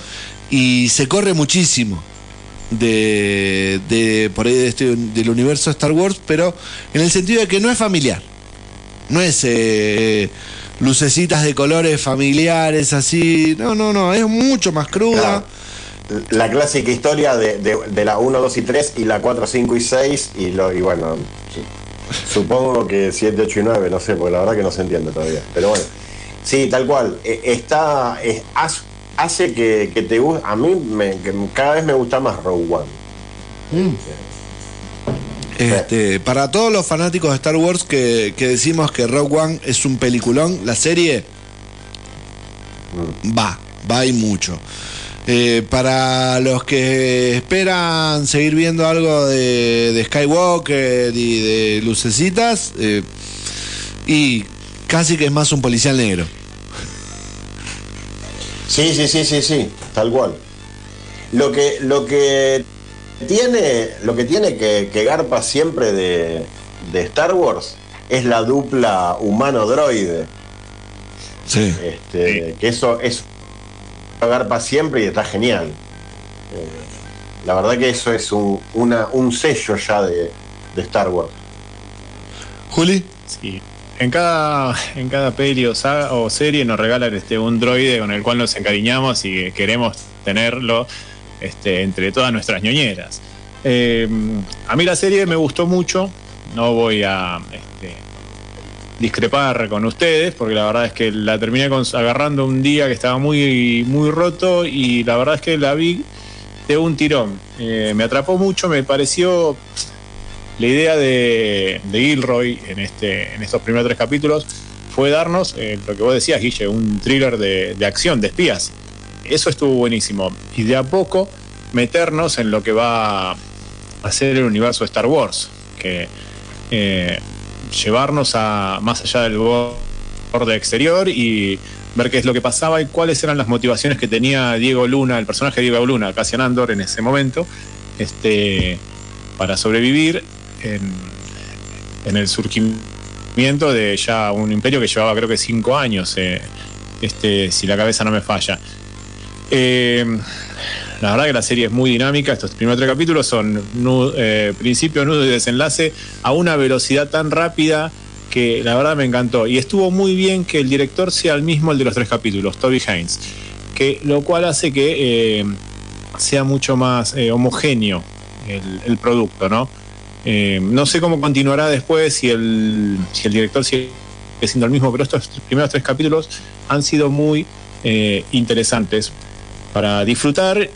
y se corre muchísimo de, de por ahí de este, del universo Star Wars, pero en el sentido de que no es familiar. No es eh, lucecitas de colores familiares así. No, no, no. Es mucho más cruda. Claro. La clásica historia de, de- de la 1, 2 y 3 y la 4, 5 y 6 y, lo, y bueno, su- supongo que 7, 8 y 9, no sé, porque la verdad que no se entiende todavía. Pero bueno, sí, tal cual. Eh, Está, haz- hace que, que te guste, a mí me- que cada vez me gusta más Rogue One. Este, para todos los fanáticos de Star Wars que, que decimos que Rogue One es un peliculón, la serie va, va y mucho. Eh, para los que esperan seguir viendo algo de, de Skywalker y de lucecitas, eh, y casi que es más un policial negro. Sí, sí, sí, sí, sí, tal cual. Lo que, lo que tiene, lo que tiene que, que garpa siempre de, de Star Wars es la dupla humano-droide. Sí. Este, Que eso es garpa siempre y está genial. Eh, la verdad que eso es un, una- un sello ya de, de Star Wars. Juli. Sí. En cada, en cada peli o, saga- o serie nos regalan este, un droide con el cual nos encariñamos y que queremos tenerlo este, entre todas nuestras ñoñeras. Eh, a mí la serie me gustó mucho, no voy a este, discrepar con ustedes, porque la verdad es que la terminé agarrando un día que estaba muy, muy roto y la verdad es que la vi de un tirón. Eh, me atrapó mucho, me pareció la idea de, de Gilroy en, este, en estos primeros tres capítulos fue darnos eh, lo que vos decías, Guille, un thriller de, de acción, de espías. Eso estuvo buenísimo. Y de a poco meternos en lo que va a ser el universo de Star Wars, que eh, llevarnos a más allá del borde exterior y ver qué es lo que pasaba y cuáles eran las motivaciones que tenía Diego Luna, el personaje de Diego Luna, Cassian Andor en ese momento, este, para sobrevivir en, el surgimiento de ya un imperio que llevaba creo que cinco años, eh, este, si la cabeza no me falla. Eh, la verdad que la serie es muy dinámica, estos primeros tres capítulos son nu- eh, principio, nudo y desenlace a una velocidad tan rápida que la verdad me encantó. Y estuvo muy bien que el director sea el mismo el de los tres capítulos, Toby Haynes, que, lo cual hace que eh, sea mucho más homogéneo el producto, ¿no? Eh, no sé cómo continuará después si el, si el director sigue siendo el mismo, pero estos primeros tres capítulos han sido muy eh, interesantes para disfrutar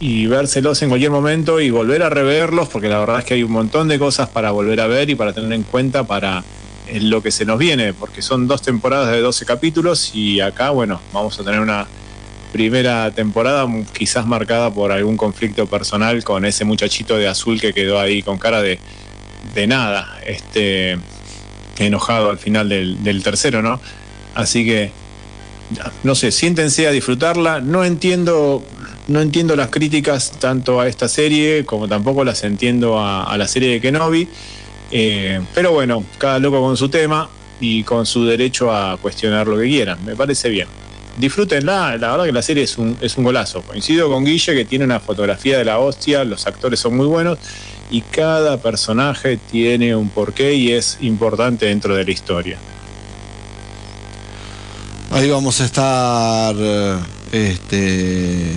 y vérselos en cualquier momento y volver a reverlos, porque la verdad es que hay un montón de cosas para volver a ver y para tener en cuenta para eh, lo que se nos viene, porque son dos temporadas de 12 capítulos y acá, bueno, vamos a tener una primera temporada quizás marcada por algún conflicto personal con ese muchachito de azul que quedó ahí con cara de, de nada, este enojado al final del, del tercero, ¿no? Así que no sé, siéntense a disfrutarla. No entiendo, no entiendo las críticas tanto a esta serie como tampoco las entiendo a, a la serie de Kenobi. Eh, pero bueno, cada loco con su tema y con su derecho a cuestionar lo que quieran. Me parece bien. Disfrútenla, la verdad que la serie es un, es un golazo. Coincido con Guille que tiene una fotografía de la hostia, los actores son muy buenos y cada personaje tiene un porqué y es importante dentro de la historia. Ahí vamos a estar, eh, este,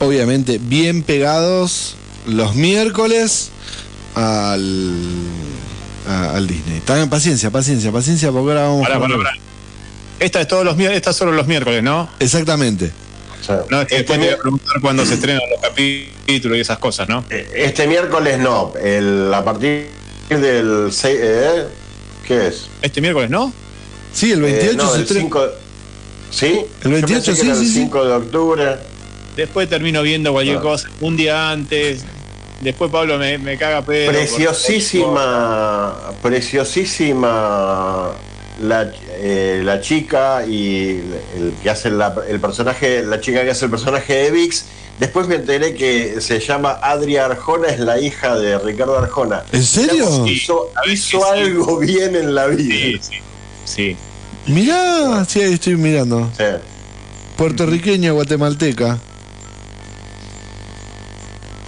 obviamente, bien pegados los miércoles al, a- al Disney. Tengan paciencia, paciencia, paciencia, porque ahora vamos Pará, con- pará, pará. Esta es todos los miércoles, esta es solo los miércoles, ¿no? Exactamente. No, es que este, después te voy a mi- preguntar cuándo se estrenan los capítulos y esas cosas, ¿no? este miércoles no, el, a partir del 6, ¿eh? ¿qué es? Este miércoles, ¿no? Sí, el 28 Eh, no, se el estrena. 5, ¿Sí? El 28, Yo pensé que sí, el sí, sí. 5 de octubre. Después termino viendo cualquier Ah. cosa un día antes. Después Pablo me, me caga pedo. Preciosísima, preciosísima la, eh, la chica y el que hace la- el personaje, la chica que hace el personaje de Vix. Después me enteré que se llama Adria Arjona, es la hija de Ricardo Arjona. ¿En serio? Hizo, algo bien en la vida. Sí, sí. Sí. Mirá, sí, ahí estoy mirando. Sí. Puertorriqueña, guatemalteca.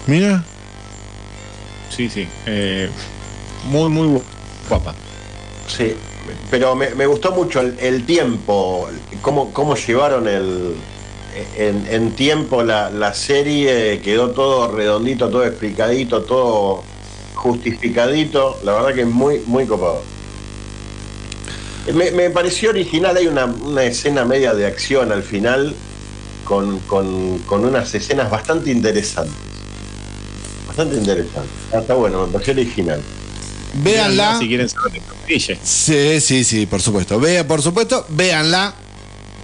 Mira. Sí, sí. Eh, muy, muy gu- guapa. Sí, pero me, me gustó mucho el, tiempo, cómo, cómo llevaron el en, en tiempo la, la serie, quedó todo redondito, todo explicadito, todo justificadito, la verdad que es muy, muy copado. Me, pareció original, hay una, una escena media de acción al final con, con- con unas escenas bastante interesantes. bastante interesante. Ah, Está bueno, me pareció original. Véanla. Si quieren saber de. Sí, sí, sí, por supuesto. Vea, por supuesto, véanla.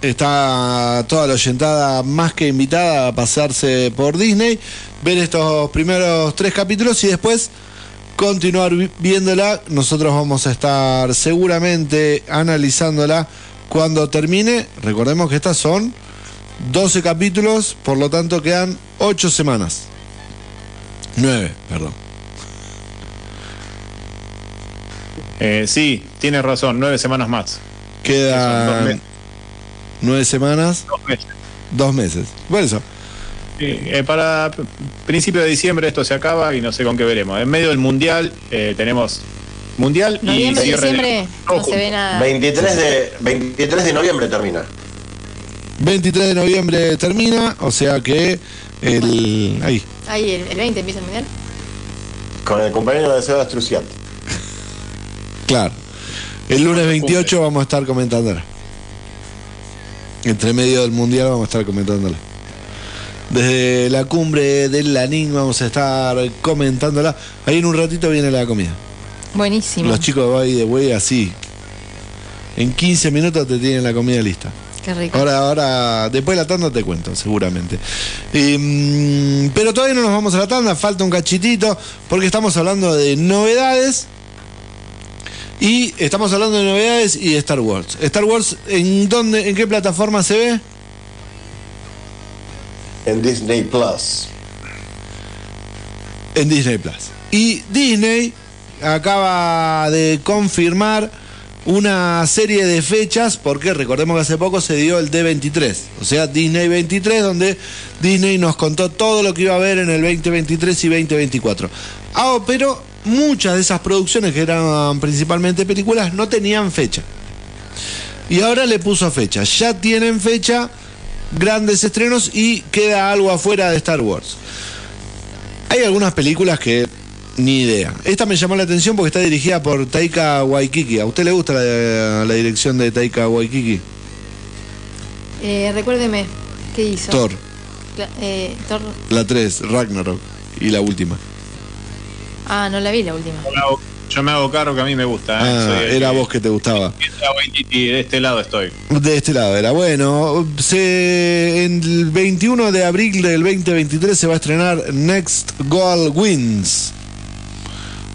Está toda la oyentada más que invitada a pasarse por Disney, ver estos primeros tres capítulos y después continuar vi- viéndola. Nosotros vamos a estar seguramente analizándola cuando termine. Recordemos que estas son 12 capítulos, por lo tanto quedan 8 semanas. 9, perdón. Eh, sí, tienes razón, nueve semanas más. Quedan. 9 semanas, Dos meses. dos meses. Bueno, eso. Sí, eh, para principio de diciembre esto se acaba y no sé con qué veremos. En medio del mundial eh, tenemos mundial y Noviembre, cierre de- diciembre, no se junto. ve nada. 23 de, 23 de noviembre termina. 23 de noviembre termina, o sea que el. Ahí. Ahí, el, el 20 empieza el mundial. Con el compañero de Seba Struciat. Claro. El lunes 28 vamos a estar comentándola. Entre medio del mundial vamos a estar comentándola. Desde la cumbre del Lanín vamos a estar comentándola. Ahí en un ratito viene la comida. Buenísimo. Los chicos de Bay de Way así. En 15 minutos te tienen la comida lista. Qué rico. Ahora, ahora, después de la tanda te cuento, seguramente. Y, mm, pero todavía no nos vamos a la tanda, falta un cachitito, porque estamos hablando de novedades. Y estamos hablando de novedades y de Star Wars. Star Wars, ¿en dónde, en qué plataforma se ve? En Disney Plus. En Disney Plus. Y Disney acaba de confirmar una serie de fechas, porque recordemos que hace poco se dio el D23, o sea, Disney 23, donde Disney nos contó todo lo que iba a haber en el 2023 y 2024. Ah, pero muchas de esas producciones, que eran principalmente películas, no tenían fecha. Y ahora le puso fecha. Ya tienen fecha, grandes estrenos y queda algo afuera de Star Wars. Hay algunas películas que ni idea. Esta me llamó la atención porque está dirigida por Taika Waikiki. ¿A usted le gusta la, la dirección de Taika Waikiki? Eh, recuérdeme, ¿qué hizo? Thor, eh, Thor. la 3, Ragnarok y la última. Ah, no la vi la última. Yo me hago- Yo me hago cargo que a mí me gusta. ¿eh? Ah, Soy era que- vos que te gustaba. De este lado estoy. De este lado era. Bueno, se, en el 21 de abril del 2023 se va a estrenar Next Goal Wins.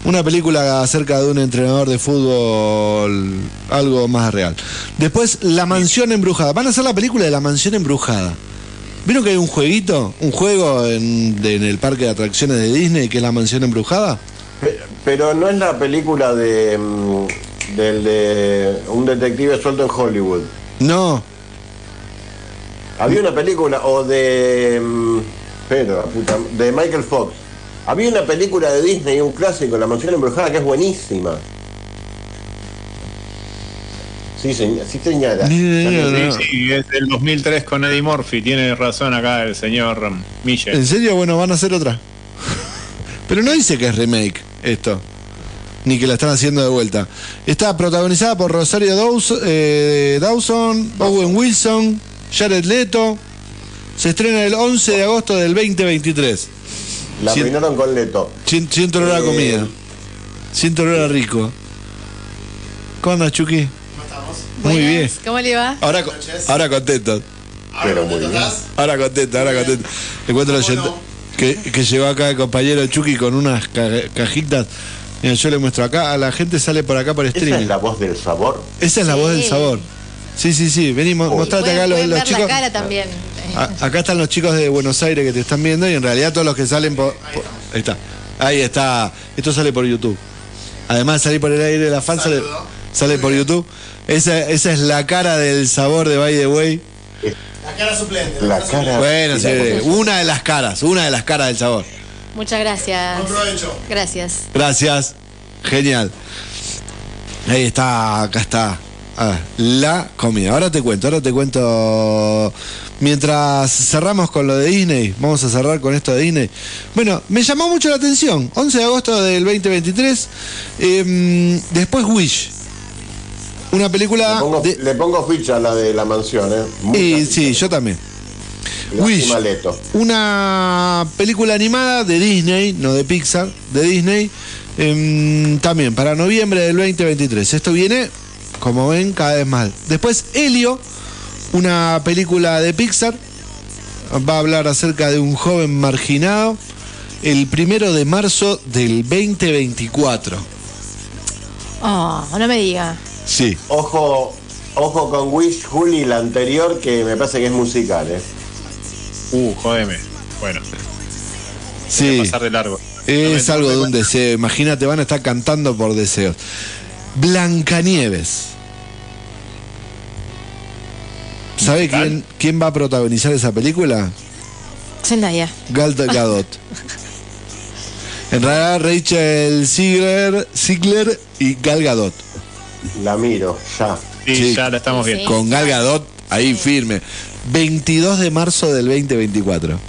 Una película acerca de un entrenador de fútbol, algo más real. Después, La Mansión Embrujada. Van a hacer la película de La Mansión Embrujada. ¿Vieron que hay un jueguito? Un juego en, de- en el parque de atracciones de Disney que es La Mansión Embrujada. Pe- Pero no es la película de mm, del de un detective suelto en Hollywood. No, Había una película o de mm, pero puta, de Michael Fox. Había una película de Disney, un clásico, La Mansión Embrujada, que es buenísima. Sí, señora. Sí, señora. Sí, sí, es del 2003 con Eddie Murphy. Tiene razón acá el señor Miller. ¿En serio? Bueno, van a hacer otra. [LAUGHS] Pero no dice que es remake esto. Ni que la están haciendo de vuelta. Está protagonizada por Rosario Dawson, eh, Dawson Owen Wilson, Jared Leto. Se estrena el 11 de agosto del 2023. La arruinaron con Leto. Sien- Siento olor a Eh. comida. Siento olor a rico. ¿Cómo andas, Chucky? Muy Buenas, bien. ¿Cómo le va? Ahora, ahora contento. Pero muy bien. Ahora contento, ahora contento. Lo oyente- que, que llegó acá el compañero Chucky con unas ca- cajitas. Mira, yo le muestro acá, a la gente sale por acá por Esa streaming. es la voz del sabor. Esa es la Sí. voz del sabor. Sí, sí, sí. Vení, mo- Uy. mostrate Pueden, acá los, pueden los ver chicos. la cara también. A- acá están los chicos de Buenos Aires que te están viendo y en realidad todos los que salen por. por- ahí está. Ahí está. Esto sale por YouTube. Además de salir por el aire de la fan, sale, sale por YouTube. Esa, esa es la cara del sabor de By the Way. La cara suplente. La cara. Bueno, sí, la- una de las caras, una de las caras del sabor. Muchas gracias. Buen provecho. Gracias. Gracias. Genial. Ahí está, acá está. Ah, la comida. Ahora te cuento, ahora te cuento. Mientras cerramos con lo de Disney, vamos a cerrar con esto de Disney. Bueno, me llamó mucho la atención. 11 de agosto del 2023. em, después Wish. Una película Le pongo, de, le pongo ficha a la de la mansión, ¿eh? Mucha y ficha. sí, yo también. Wish, una película animada de Disney, no de Pixar, de Disney, em, también para noviembre del 2023. Esto viene, como ven, cada vez más. Después, Helio, una película de Pixar, va a hablar acerca de un joven marginado, el primero de marzo del 2024. Oh, no me diga. Sí, Ojo, ojo con Wish, Juli, la anterior, que me parece que es musical, ¿eh? Uh, jodeme. Bueno, sí. pasar de largo. Es No algo de un deseo. Imagínate, van a estar cantando por deseos. Blancanieves. ¿Sabe quién, quién va a protagonizar esa película? Zendaya. Gal Gadot. [LAUGHS] En realidad, Rachel Ziegler, Ziegler y Gal Gadot. La miro, ya. Sí, Sí. ya la estamos Sí. viendo. Con Gal Gadot ahí firme. 22 de marzo del 2024.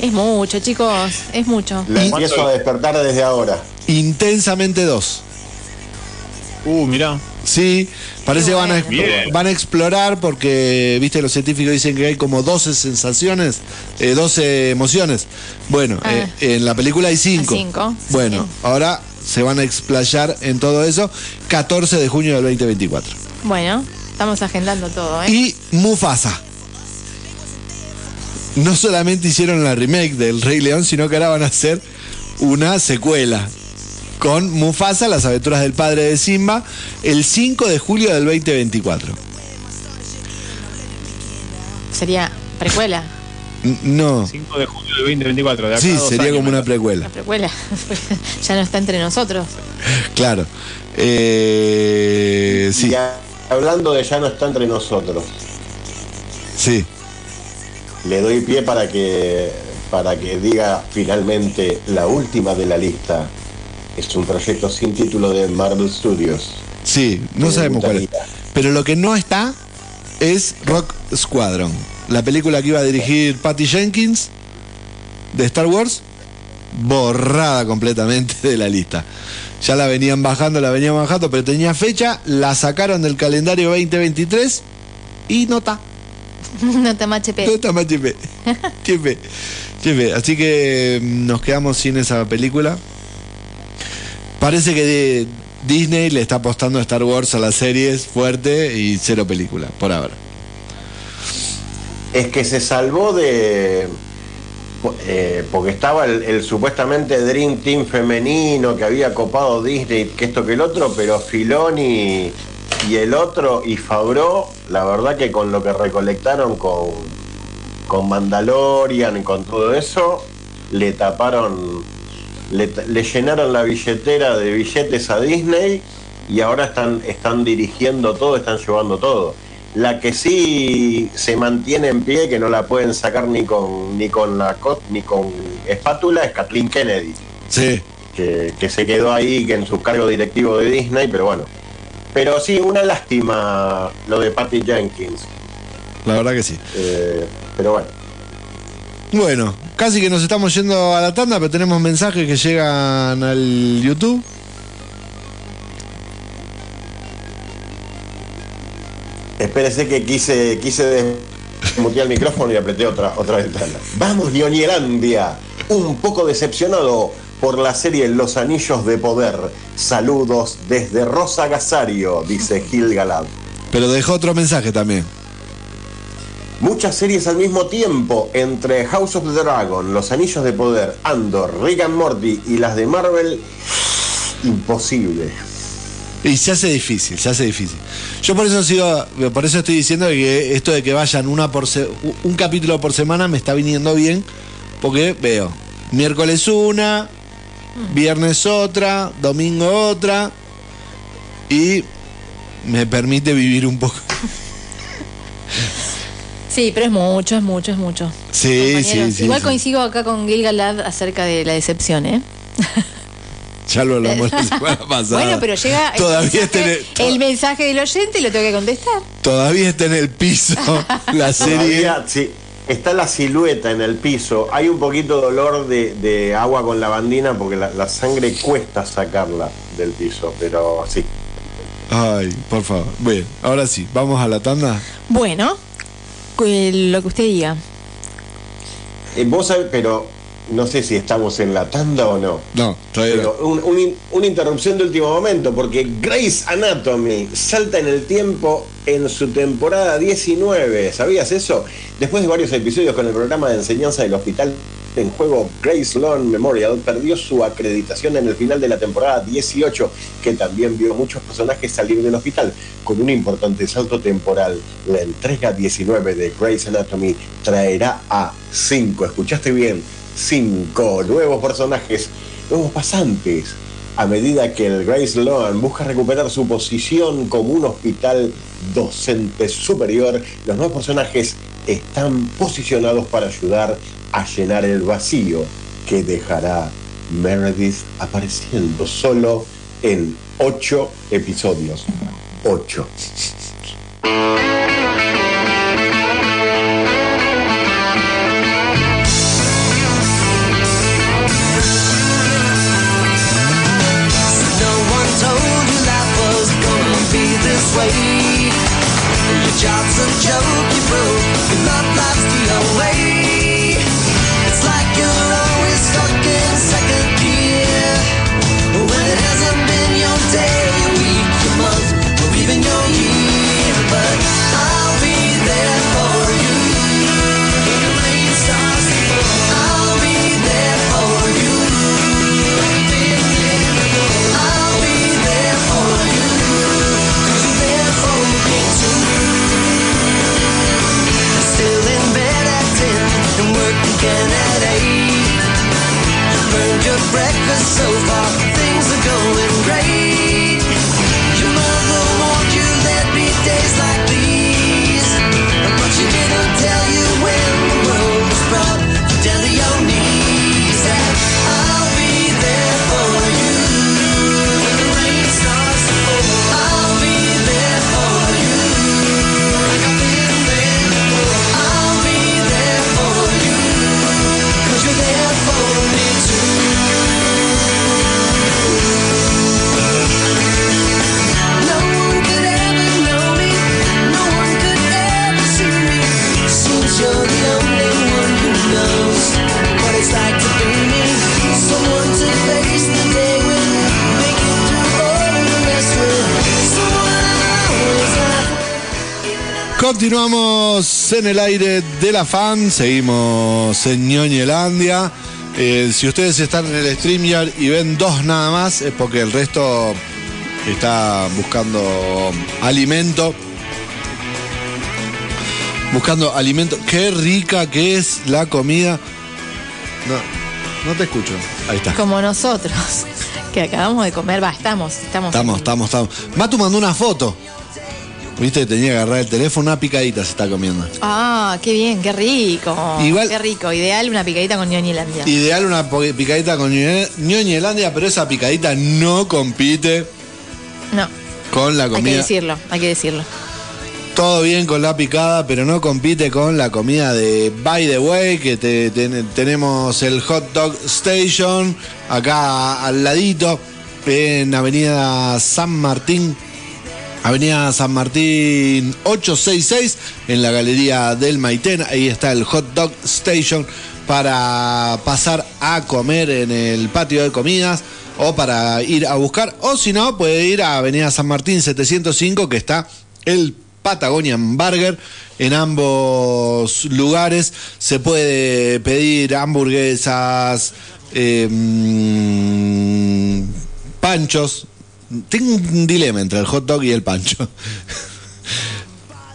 Es mucho, chicos. Es mucho. La empiezo a despertar desde ahora. Intensamente 2. Uh, mirá. Sí, parece que van a, Bien. van a explorar porque, viste, los científicos dicen que hay como 12 sensaciones, eh, 12 emociones. Bueno, Ah. eh, en la película hay 5. Hay cinco, Bueno, sí. ahora se van a explayar en todo eso 14 de junio del 2024. Bueno, estamos agendando todo, ¿eh? Y Mufasa. No solamente hicieron la remake del Rey León, sino que ahora van a hacer una secuela con Mufasa, las aventuras del padre de Simba, el 5 de julio del 2024. Sería precuela. No, 5 de julio del 2024. De acá sí, sería años, como una precuela, La precuela. [LAUGHS] ya no está entre nosotros. claro. Eh, sí, hablando de ya no está entre nosotros, sí. le doy pie para que para que diga finalmente la última de la lista. Es un proyecto sin título de Marvel Studios. Sí, no sabemos cuál es. Pero lo que no está es Rock Squadron, la película que iba a dirigir Patty Jenkins de Star Wars, borrada completamente de la lista. Ya la venían bajando, la venían bajando, pero tenía fecha, la sacaron del calendario 2023 y no está. no te machepe. No está más chepe. [LAUGHS] Chepe. Chepe. Así que mm, nos quedamos sin esa película. Parece que de- Disney le está apostando a Star Wars a las series fuerte y cero película, por ahora. Es que se salvó de. eh, porque estaba el, supuestamente Dream Team femenino que había copado Disney, que esto que el otro, pero Filoni y el otro y Fabro, la verdad que con lo que recolectaron con, con Mandalorian y con todo eso, le taparon, le, le llenaron la billetera de billetes a Disney y ahora están, están dirigiendo todo, están llevando todo. La que sí se mantiene en pie, que no la pueden sacar ni con ni con la ni con espátula, es Kathleen Kennedy, Sí. que, que se quedó ahí que en su cargo directivo de Disney, pero bueno. Pero sí, una lástima lo de Patty Jenkins. La verdad que sí. eh, pero bueno. Bueno, casi que nos estamos yendo a la tanda, pero tenemos mensajes que llegan al YouTube. Espérese que quise, quise desmutear el micrófono y apreté otra, otra ventana. Vamos, Lionielandia. Un poco decepcionado por la serie Los Anillos de Poder. Saludos desde Rosa Gasario, dice Gil Galad. Pero dejó otro mensaje también. Muchas series al mismo tiempo, entre House of the Dragon, Los Anillos de Poder, Andor, Rick and Morty y las de Marvel, imposible. Y se hace difícil, se hace difícil. Yo por eso sigo, por eso estoy diciendo que esto de que vayan una por se- un capítulo por semana me está viniendo bien, porque veo miércoles una, viernes otra, domingo otra, y me permite vivir un poco. Sí, pero es mucho, es mucho, es mucho. Sí, sí, sí. Igual sí. coincido acá con Gil Galad acerca de la decepción, ¿eh? Ya lo hablamos la [LAUGHS] semana pasada. Bueno, pero llega el Todavía está en mensaje, el, el mensaje del oyente y lo tengo que contestar. todavía está en el piso [LAUGHS] la serie. Todavía, sí, está la silueta en el piso. Hay un poquito de olor de, de agua con lavandina porque la, la sangre cuesta sacarla del piso, pero sí. Ay, por favor. Bien, ahora sí, vamos a la tanda. Bueno, Lo que usted diga. Eh, vos sabés, pero no sé si estamos en la tanda o no. No, todavía no. Pero un- un in- una interrupción de último momento, porque Grey's Anatomy salta en el tiempo en su temporada 19. ¿Sabías eso? Después de varios episodios con el programa de enseñanza del hospital en juego, Grace Lawn Memorial perdió su acreditación en el final de la temporada 18, que también vio muchos personajes salir del hospital. Con un importante salto temporal, la entrega 19 de Grey's Anatomy traerá a 5, escuchaste bien, 5 nuevos personajes, nuevos pasantes. A medida que el Grace Lawn busca recuperar su posición como un hospital docente superior, los nuevos personajes están posicionados para ayudar a llenar el vacío que dejará Meredith apareciendo solo en 8 episodios. 8. was a joke. Continuamos en el aire de la fan, seguimos en Ñoñelandia. Eh, si ustedes están en el StreamYard y ven dos nada más, es porque el resto está buscando alimento. Buscando alimento. Qué rica que es la comida. No, no te escucho. Ahí está. Como nosotros, [LAUGHS] que acabamos de comer. Va, estamos, estamos. Estamos, estamos, estamos. Matu mandó una foto. Viste, tenía que agarrar el teléfono, una picadita se está comiendo. Ah, qué bien, qué rico. Igual- Qué rico. Ideal una picadita con ñoñilandia. Ideal una po- picadita con Ñoñe- Ñoñelandia, pero esa picadita no compite No, con la hay que comida. decirlo, hay que decirlo. Todo bien con la picada, pero no compite con la comida de By the Way, que te- ten- tenemos el Hot Dog Station acá al ladito, en Avenida San Martín. Avenida San Martín 866 en la Galería del Maitén. Ahí está el Hot Dog Station para pasar a comer en el patio de comidas o para ir a buscar. O si no, puede ir a Avenida San Martín 705 que está el Patagonian Burger. En ambos lugares se puede pedir hamburguesas, eh, mm, panchos. Tengo un dilema entre el hot dog y el pancho.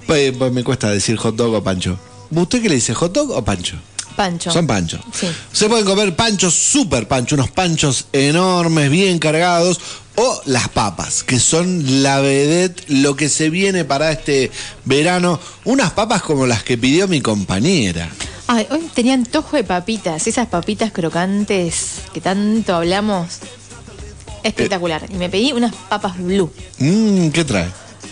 Pues, [LAUGHS] pues me cuesta decir hot dog o pancho. ¿Usted qué le dice, hot dog o pancho? Pancho. Son panchos. Sí. Se pueden comer panchos, super panchos, unos panchos enormes, bien cargados, o las papas, que son la vedette, lo que se viene para este verano. Unas papas como las que pidió mi compañera. Ay, hoy tenía antojo de papitas, esas papitas crocantes que tanto hablamos. Espectacular. Y me pedí unas papas blue. Mm, ¿Qué trae?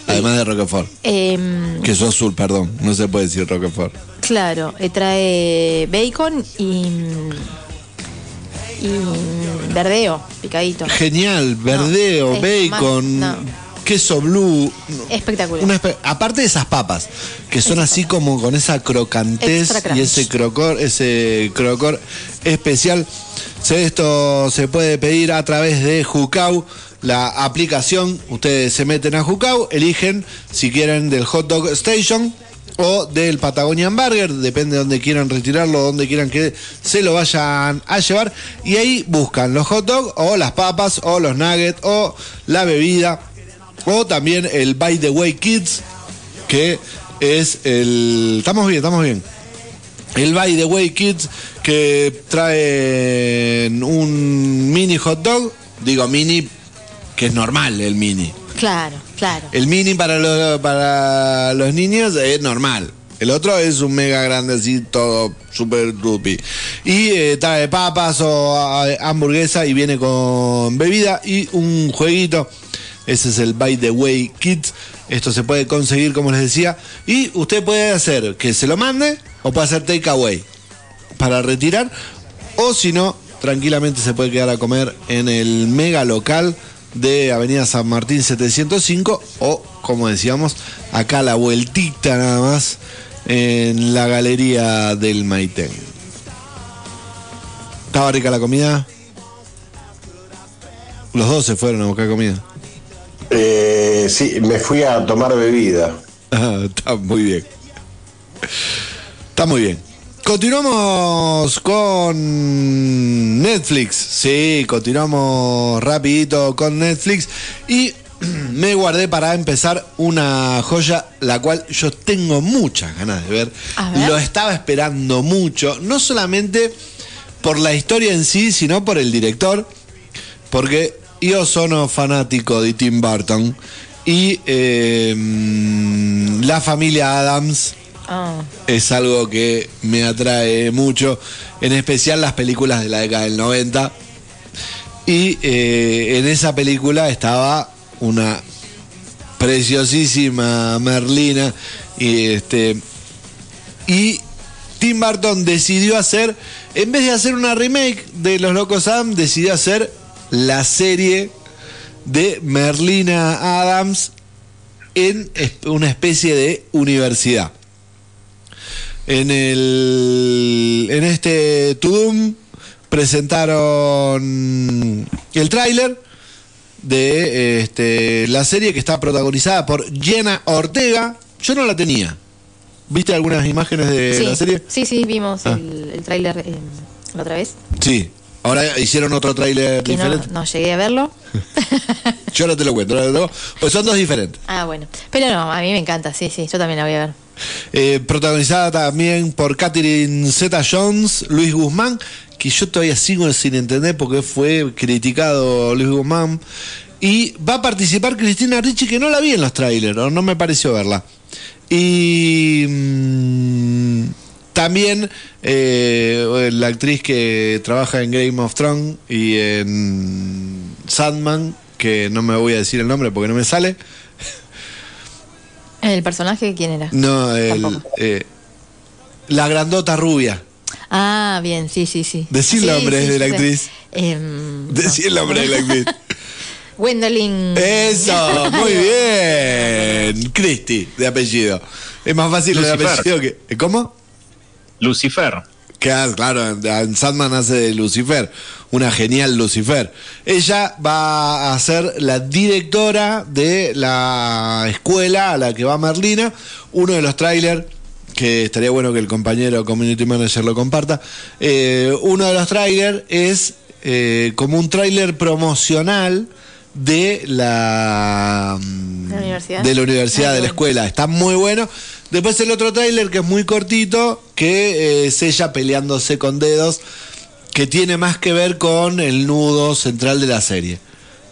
Además de Roquefort. Em, Queso azul, perdón. No se puede decir Roquefort. claro, eh, trae bacon y. y verdeo, picadito. Genial, verdeo, es bacon. más- no. Queso blue. Espectacular. Una espe- aparte de esas papas, que son así como con esa crocantez y ese crocor, ese crocor especial. Esto se puede pedir a través de Jucau, la aplicación. Ustedes se meten a Jucau, eligen si quieren del Hot Dog Station o del Patagonian Burger, depende de donde quieran retirarlo, donde quieran que se lo vayan a llevar. Y ahí buscan los hot dogs o las papas o los nuggets o la bebida o también el By the Way Kids, que es el... Estamos bien, estamos bien. El By the Way Kids que traen un mini hot dog, digo mini, que es normal el mini. Claro, claro. El mini para los, para los niños es normal. El otro es un mega grande así, todo super dupi. Y eh, trae papas o ah, hamburguesa y viene con bebida y un jueguito. Ese es el By the Way Kids. Esto se puede conseguir, como les decía. Y usted puede hacer que se lo mande o puede hacer takeaway para retirar. O si no, tranquilamente se puede quedar a comer en el mega local de Avenida San Martín 705 o, como decíamos, acá la vueltita nada más en la galería del Maitén. ¿Estaba rica la comida? Los dos se fueron a buscar comida. Eh, sí, me fui a tomar bebida. Ah, Está muy bien. Está muy bien. Continuamos con Netflix. Sí, continuamos rapidito con Netflix. Y [CLEARS THROAT] me guardé para empezar una joya, la cual yo tengo muchas ganas de ver. Ver. Lo estaba esperando mucho, no solamente por la historia en sí, sino por el director. Porque yo sono fanático de Tim Burton. Y eh, mm, la familia Adams Ah, es algo que me atrae mucho, en especial las películas de la década del 90. Y eh, en esa película estaba una preciosísima Merlina. Y, este, y Tim Burton decidió hacer, en vez de hacer una remake de Los Locos Adams, decidió hacer la serie de Merlina Adams en una especie de universidad. En el en este Tudum presentaron el tráiler de este, la serie que está protagonizada por Jenna Ortega. Yo no la tenía. ¿Viste algunas imágenes de sí, la serie? sí, sí, vimos Ah. el, el tráiler eh, la otra vez. Sí. Ahora hicieron otro tráiler no, diferente. no llegué a verlo. [LAUGHS] Yo no te lo cuento, no pues son dos diferentes. Ah, bueno. Pero no, a mí me encanta, sí, sí, yo también la voy a ver. Eh, protagonizada también por Catherine Zeta Jones, Luis Guzmán, que yo todavía sigo sin entender porque fue criticado Luis Guzmán. Y va a participar Cristina Ricci, que no la vi en los trailers, o no me pareció verla. Y mm, también eh, la actriz que trabaja en Game of Thrones y en Sandman, que no me voy a decir el nombre porque no me sale. ¿El personaje quién era? No, el, eh, la grandota rubia. Ah, bien, sí, sí, sí. Decí el Sí, nombre sí, de la actriz. Em, [LAUGHS] no. el nombre de la actriz. [LAUGHS] Gwendolyn. Eso, [LAUGHS] muy bien. Cristi, de apellido. Es más fácil el apellido que. ¿eh, ¿Cómo? Lucifer. Claro, en- Sandman hace de Lucifer, una genial Lucifer. Ella va a ser la directora de la escuela a la que va Merlina. Uno de los trailers, que estaría bueno que el compañero community manager lo comparta. eh, uno de los trailers es eh, como un trailer promocional de la, mm, ¿De la universidad? de la universidad, Ah, de la escuela. Está muy bueno. Después el otro tráiler que es muy cortito, que eh, es ella peleándose con dedos, que tiene más que ver con el nudo central de la serie.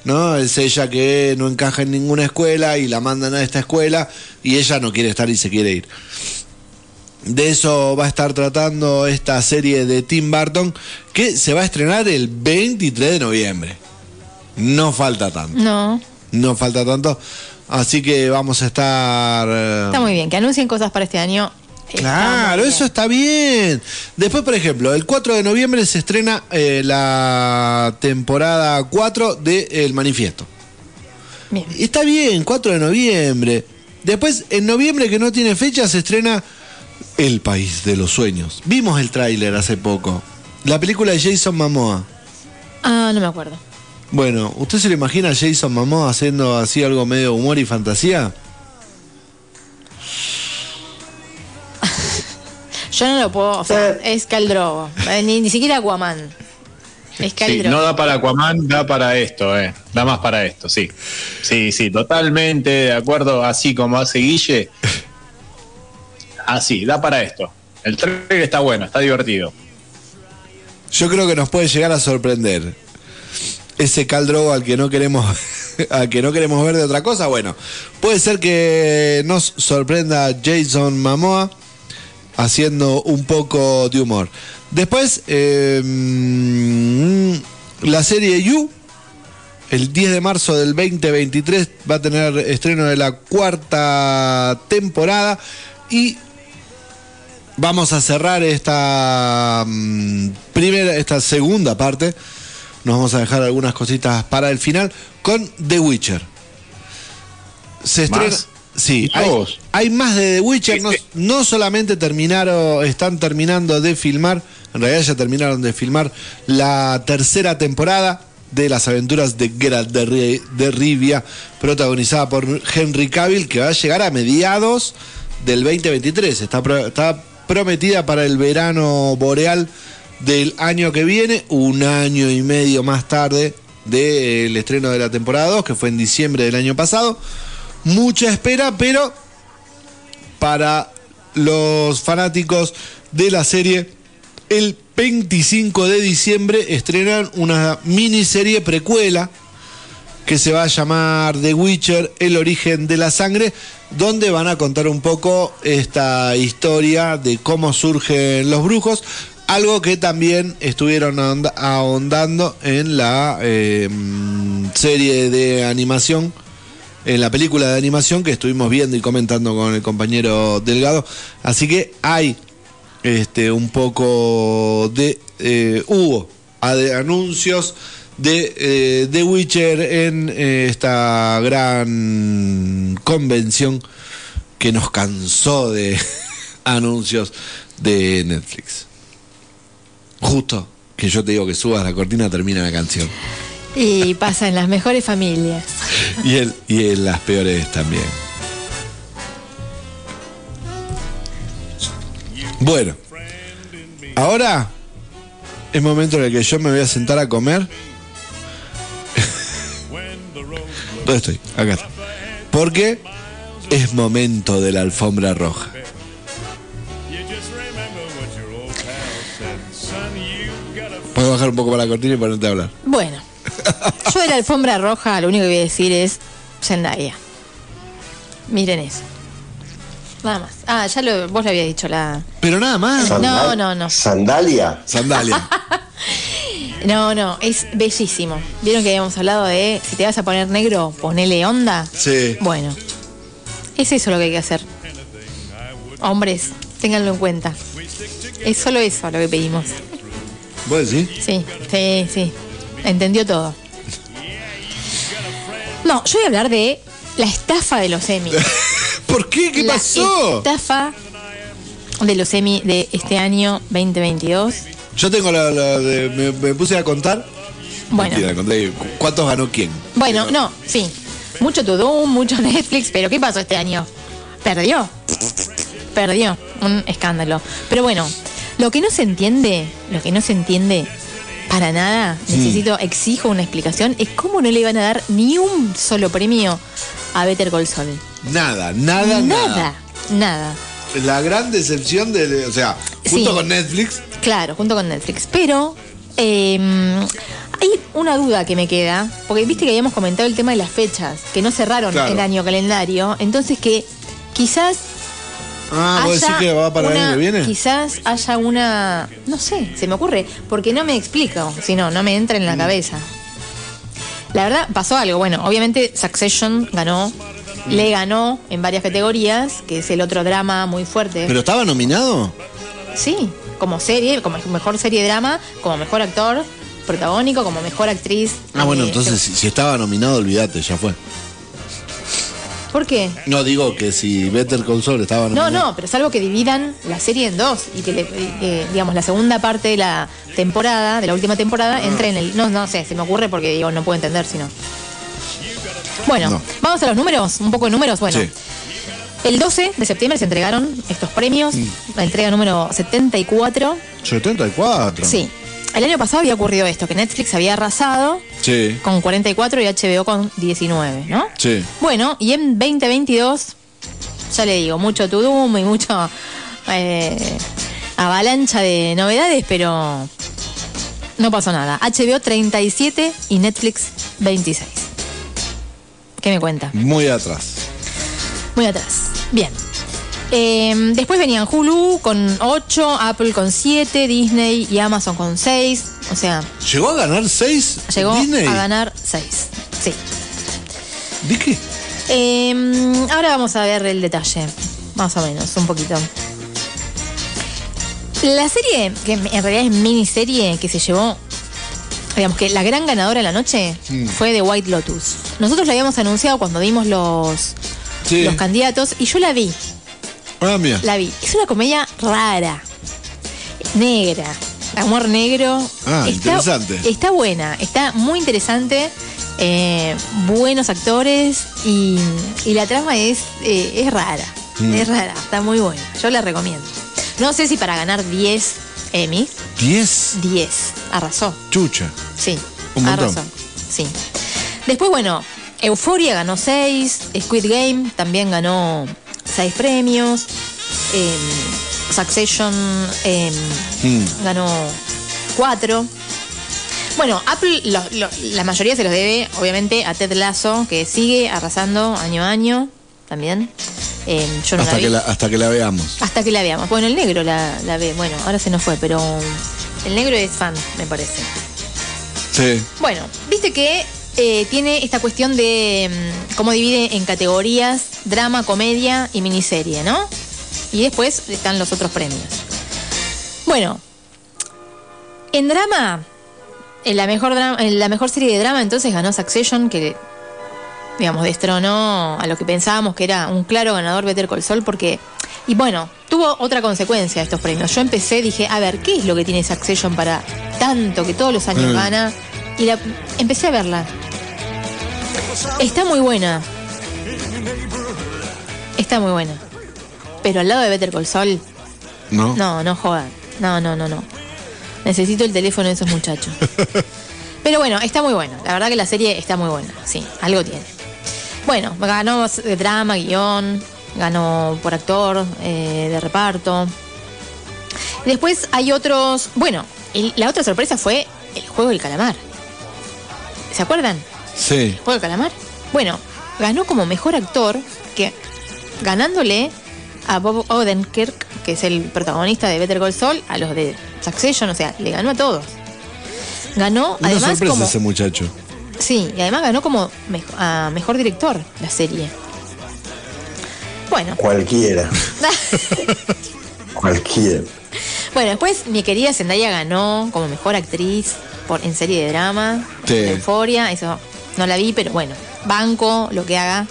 ¿No? Es ella que no encaja en ninguna escuela y la mandan a esta escuela y ella no quiere estar y se quiere ir. De eso va a estar tratando esta serie de Tim Burton que se va a estrenar el 23 de noviembre. No falta tanto. No, No falta tanto. Así que vamos a estar. eh, está muy bien. Que anuncien cosas para este año. Claro, eso está bien. Después, por ejemplo, el 4 de noviembre se estrena eh, la temporada 4 de El Manifiesto. Bien. Está bien, 4 de noviembre. Después, en noviembre, que no tiene fecha, se estrena El País de los Sueños. Vimos el tráiler hace poco. La película de Jason Momoa. Ah, no me acuerdo. Bueno, ¿usted se lo imagina a Jason Momoa haciendo así algo medio humor y fantasía? [LAUGHS] Yo no lo puedo, o sea, es Caldrogo. Eh, Ni, ni siquiera Aquaman. Es Sí, no da para Aquaman, da para esto, eh. Da más para esto, sí. Sí, sí, totalmente de acuerdo, así como hace Guille. Así, da para esto. El trailer está bueno, está divertido. Yo creo que nos puede llegar a sorprender. Ese Caldrogo al que no queremos [LAUGHS] al que no queremos ver de otra cosa, bueno, puede ser que nos sorprenda Jason Momoa haciendo un poco de humor. Después, mm, la serie You, el 10 de marzo del 2023, va a tener estreno de la cuarta temporada y vamos a cerrar esta mm, primera, esta segunda parte. Nos vamos a dejar algunas cositas para el final con The Witcher. Se estrena. ¿Más? Sí, hay, más de The Witcher. No, no solamente terminaron, están terminando de filmar, en realidad ya terminaron de filmar la tercera temporada de las aventuras de Geralt de, Ri- de Rivia, protagonizada por Henry Cavill, que va a llegar a mediados del 2023. Está, pro- está prometida para el verano boreal del año que viene, un año y medio más tarde del estreno de la temporada 2, que fue en diciembre del año pasado. Mucha espera, pero para los fanáticos de la serie, el 25 de diciembre estrenan una miniserie precuela que se va a llamar The Witcher, el origen de la sangre, donde van a contar un poco esta historia de cómo surgen los brujos, algo que también estuvieron ahonda- ahondando en la eh, serie de animación, en la película de animación que estuvimos viendo y comentando con el compañero Delgado. Así que hay este, un poco de... eh, hubo anuncios de eh, The Witcher en eh, esta gran convención que nos cansó de [LAUGHS] anuncios de Netflix. Justo que yo te digo que subas la cortina termina la canción. Y pasa en las mejores familias. Y, el, y en las peores también. Bueno, ahora es momento en el que yo me voy a sentar a comer. [LAUGHS] ¿Dónde estoy? Acá está. Porque es momento de la alfombra roja. Puedes bajar un poco para la cortina y ponerte a hablar. Bueno, yo de la alfombra roja lo único que voy a decir es Zendaya. Miren eso. Nada más. Ah, ya lo, vos lo habías dicho, la... Pero nada más. No, no, no. Sandalia. Sandalia. [LAUGHS] No, no, es bellísimo. ¿Vieron que habíamos hablado de si te vas a poner negro, ponele onda? Sí. Bueno, es eso lo que hay que hacer. Hombres, ténganlo en cuenta. Es solo eso lo que pedimos. ¿Vos decís? Sí, sí, sí. Entendió todo. No, yo voy a hablar de la estafa de los Emmy. [LAUGHS] ¿Por qué? ¿Qué la pasó? estafa de los Emmy de este año 2022. Yo tengo la. la de- me, me puse a contar. Bueno. Mentira, conté cuántos ganó quién. Bueno, no, sí. Mucho Tudum, mucho [LAUGHS] Netflix, pero ¿qué pasó este año? Perdió. Perdió. Un escándalo. Pero bueno, lo que no se entiende, lo que no se entiende para nada, necesito, exijo una explicación, es cómo no le iban a dar ni un solo premio a Better Call Saul. Nada, nada, nada. Nada, nada. La gran decepción de. de- o sea, junto Sí. con Netflix. Claro, junto con Netflix. Pero eh, hay una duda que me queda, porque viste que habíamos comentado el tema de las fechas, que no cerraron Claro. el año calendario, entonces que quizás Ah, vos decís que va para el año que viene. Quizás haya una, no sé, se me ocurre, porque no me explico, si no, no me entra Mm. en la cabeza. La verdad, pasó algo. Bueno, obviamente Succession ganó, le ganó en varias categorías, que es el otro drama muy fuerte. ¿Pero estaba nominado? Sí, como serie, como mejor serie de drama, como mejor actor protagónico, como mejor actriz. Ah, bueno, eh, entonces si, si estaba nominado, olvídate, ya fue. ¿Por qué? No digo que si Better Call Saul estaba No, no, pero salvo que dividan la serie en dos y que, le- eh, digamos, la segunda parte de la temporada, de la última temporada, entre en el. No, no sé, se me ocurre porque digo, no puedo entender si no. Bueno, No. vamos a los números, un poco de números. Bueno, Sí. el 12 de septiembre se entregaron estos premios, Mm. la entrega número 74. 74. Sí. El año pasado había ocurrido esto, que Netflix había arrasado Sí. con 44 y HBO con 19, ¿no? Sí. Bueno, y en 2022, ya le digo, mucho tudum y mucho eh, avalancha de novedades, pero no pasó nada. HBO 37 y Netflix 26. ¿Qué me cuenta? Muy atrás. Muy atrás. Bien. Eh, después venían Hulu con 8, Apple con 7, Disney y Amazon con 6. O sea, ¿Llegó a ganar 6? llegó Disney? a ganar 6. Sí. ¿De qué? Eh, ahora vamos a ver el detalle, más o menos, un poquito. La serie, que en realidad es miniserie, que se llevó, digamos que la gran ganadora de la noche Mm. fue The White Lotus. Nosotros la habíamos anunciado cuando vimos los, Sí. los candidatos y yo la vi, Ah, la vi. Es una comedia rara, negra, amor negro. Ah, está, interesante. Está buena, está muy interesante. eh, buenos actores y, y la trama es, eh, es rara. Mm. Es rara, está muy buena. Yo la recomiendo. No sé si para ganar 10 Emmy, 10 10. Arrasó. chucha. Sí, Un montón. arrasó. Sí. Después, bueno, Euforia ganó 6, Squid Game también ganó 6 premios, em, Succession em, Mm. ganó 4. Bueno, Apple lo- lo- la mayoría se los debe, obviamente, a Ted Lasso, que sigue arrasando año a año también. Em, yo no Hasta la que la, hasta que la veamos. Hasta que la veamos. Bueno, el negro la, la ve. Bueno, ahora se nos fue, pero el negro es fan, me parece. Sí. Bueno, viste que eh, tiene esta cuestión de cómo divide en categorías drama, comedia y miniserie, ¿no? Y después están los otros premios. Bueno, en drama, en la mejor, drama, en la mejor serie de drama entonces ganó Succession, que digamos, destronó a lo que pensábamos que era un claro ganador Better Call Saul porque y bueno, tuvo otra consecuencia estos premios. Yo empecé, dije, a ver, ¿qué es lo que tiene Succession para tanto que todos los años Mm. gana? Y la, empecé a verla. Está muy buena. Está muy buena. Pero al lado de Better Call Saul, ¿No? no, no jodan. No, no, no, no. Necesito el teléfono de esos muchachos. [LAUGHS] Pero bueno, está muy buena. La verdad que la serie está muy buena. Sí, algo tiene. Bueno, ganó drama, guion, ganó por actor, eh, de reparto. Después hay otros. Bueno, el- la otra sorpresa fue el juego del calamar. ¿Se acuerdan? Sí. ¿Juego del calamar? Bueno, ganó como mejor actor, que ganándole a Bob Odenkirk, que es el protagonista de Better Call Saul, a los de Succession, o sea, le ganó a todos. Ganó, Una además, sorpresa como. ese muchacho. Sí, y además ganó como mejo- a mejor director la serie. Bueno, Cualquiera, [LAUGHS] cualquiera. bueno, después mi querida Zendaya ganó como mejor actriz por, en serie de drama, Sí. Euforia, eso no la vi, pero bueno, banco, lo que haga,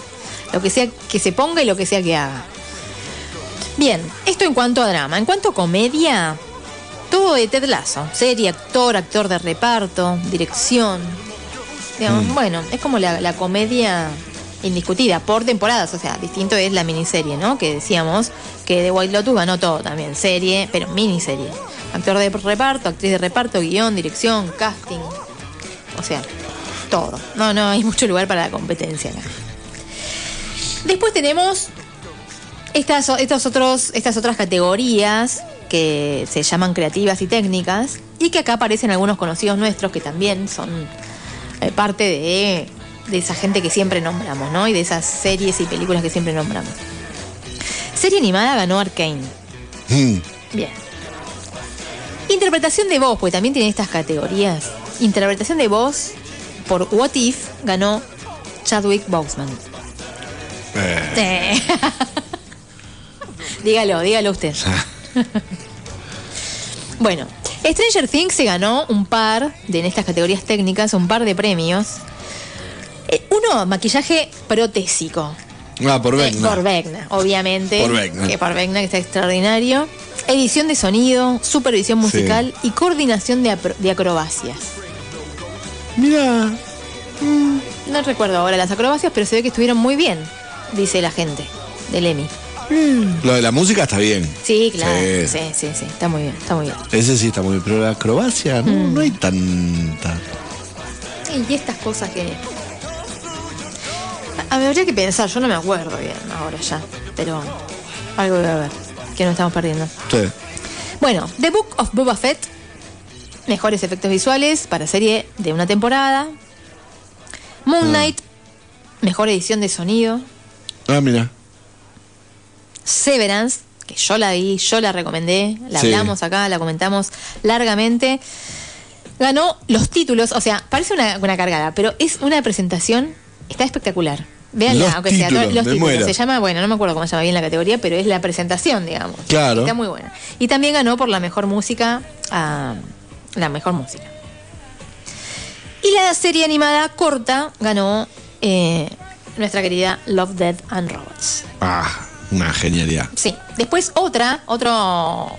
lo que sea que se ponga y lo que sea que haga. Bien, esto en cuanto a drama. En cuanto a comedia, todo de Ted Lasso. Serie, actor, actor de reparto, dirección. Digamos, Bueno, es como la, la comedia indiscutida por temporadas. O sea, distinto es la miniserie, ¿no? Que decíamos que The White Lotus ganó todo también. Serie, pero miniserie. Actor de reparto, actriz de reparto, guion, dirección, casting. O sea, todo. No, no hay [LAUGHS] mucho lugar para la competencia acá. Después tenemos estas, estos otros, estas otras categorías que se llaman creativas y técnicas y que acá aparecen algunos conocidos nuestros que también son eh, parte de, de esa gente que siempre nombramos, ¿no? Y de esas series y películas que siempre nombramos. Serie animada ganó Arkane. Mm. Bien. Interpretación de voz, pues también tiene estas categorías. Interpretación de voz por What If ganó Chadwick Boseman. Eh. [LAUGHS] dígalo, dígalo usted. [LAUGHS] bueno, Stranger Things se ganó un par de en estas categorías técnicas, un par de premios. Eh, Uno, maquillaje protésico. Ah, por Eh, Vecna. por Vecna, obviamente. Por Vecna. Que por Vecna, que está extraordinario. Edición de sonido, supervisión musical y coordinación de, acrobacias. Mira, No recuerdo ahora las acrobacias, pero se ve que estuvieron muy bien, dice la gente del EMI. lo de la música está bien. Sí, claro. Sí. Sí, sí, sí, está muy bien, está muy bien. Ese sí está muy bien, pero la acrobacia no, Mm. no hay tanta. Y estas cosas que. A ver, habría que pensar, yo no me acuerdo bien ahora ya, pero algo debe haber, que no estamos perdiendo. Sí. Bueno, The Book of Boba Fett, mejores efectos visuales para serie de una temporada. Moon Knight, mejor edición de sonido. Ah, mira. Severance, que yo la vi, yo la recomendé, la Sí. hablamos acá, la comentamos largamente. Ganó los títulos, o sea, parece una, una cargada, pero es una presentación, está espectacular. Véanla, Los aunque sea los títulos. muero. Se llama, bueno, no me acuerdo cómo se llama bien la categoría, pero es la presentación, digamos. Claro. Está muy buena. Y también ganó por la mejor música, ah, la mejor música. Y la serie animada corta ganó eh, nuestra querida Love, Dead and Robots. Ah, una genialidad. Sí. Después otra, otro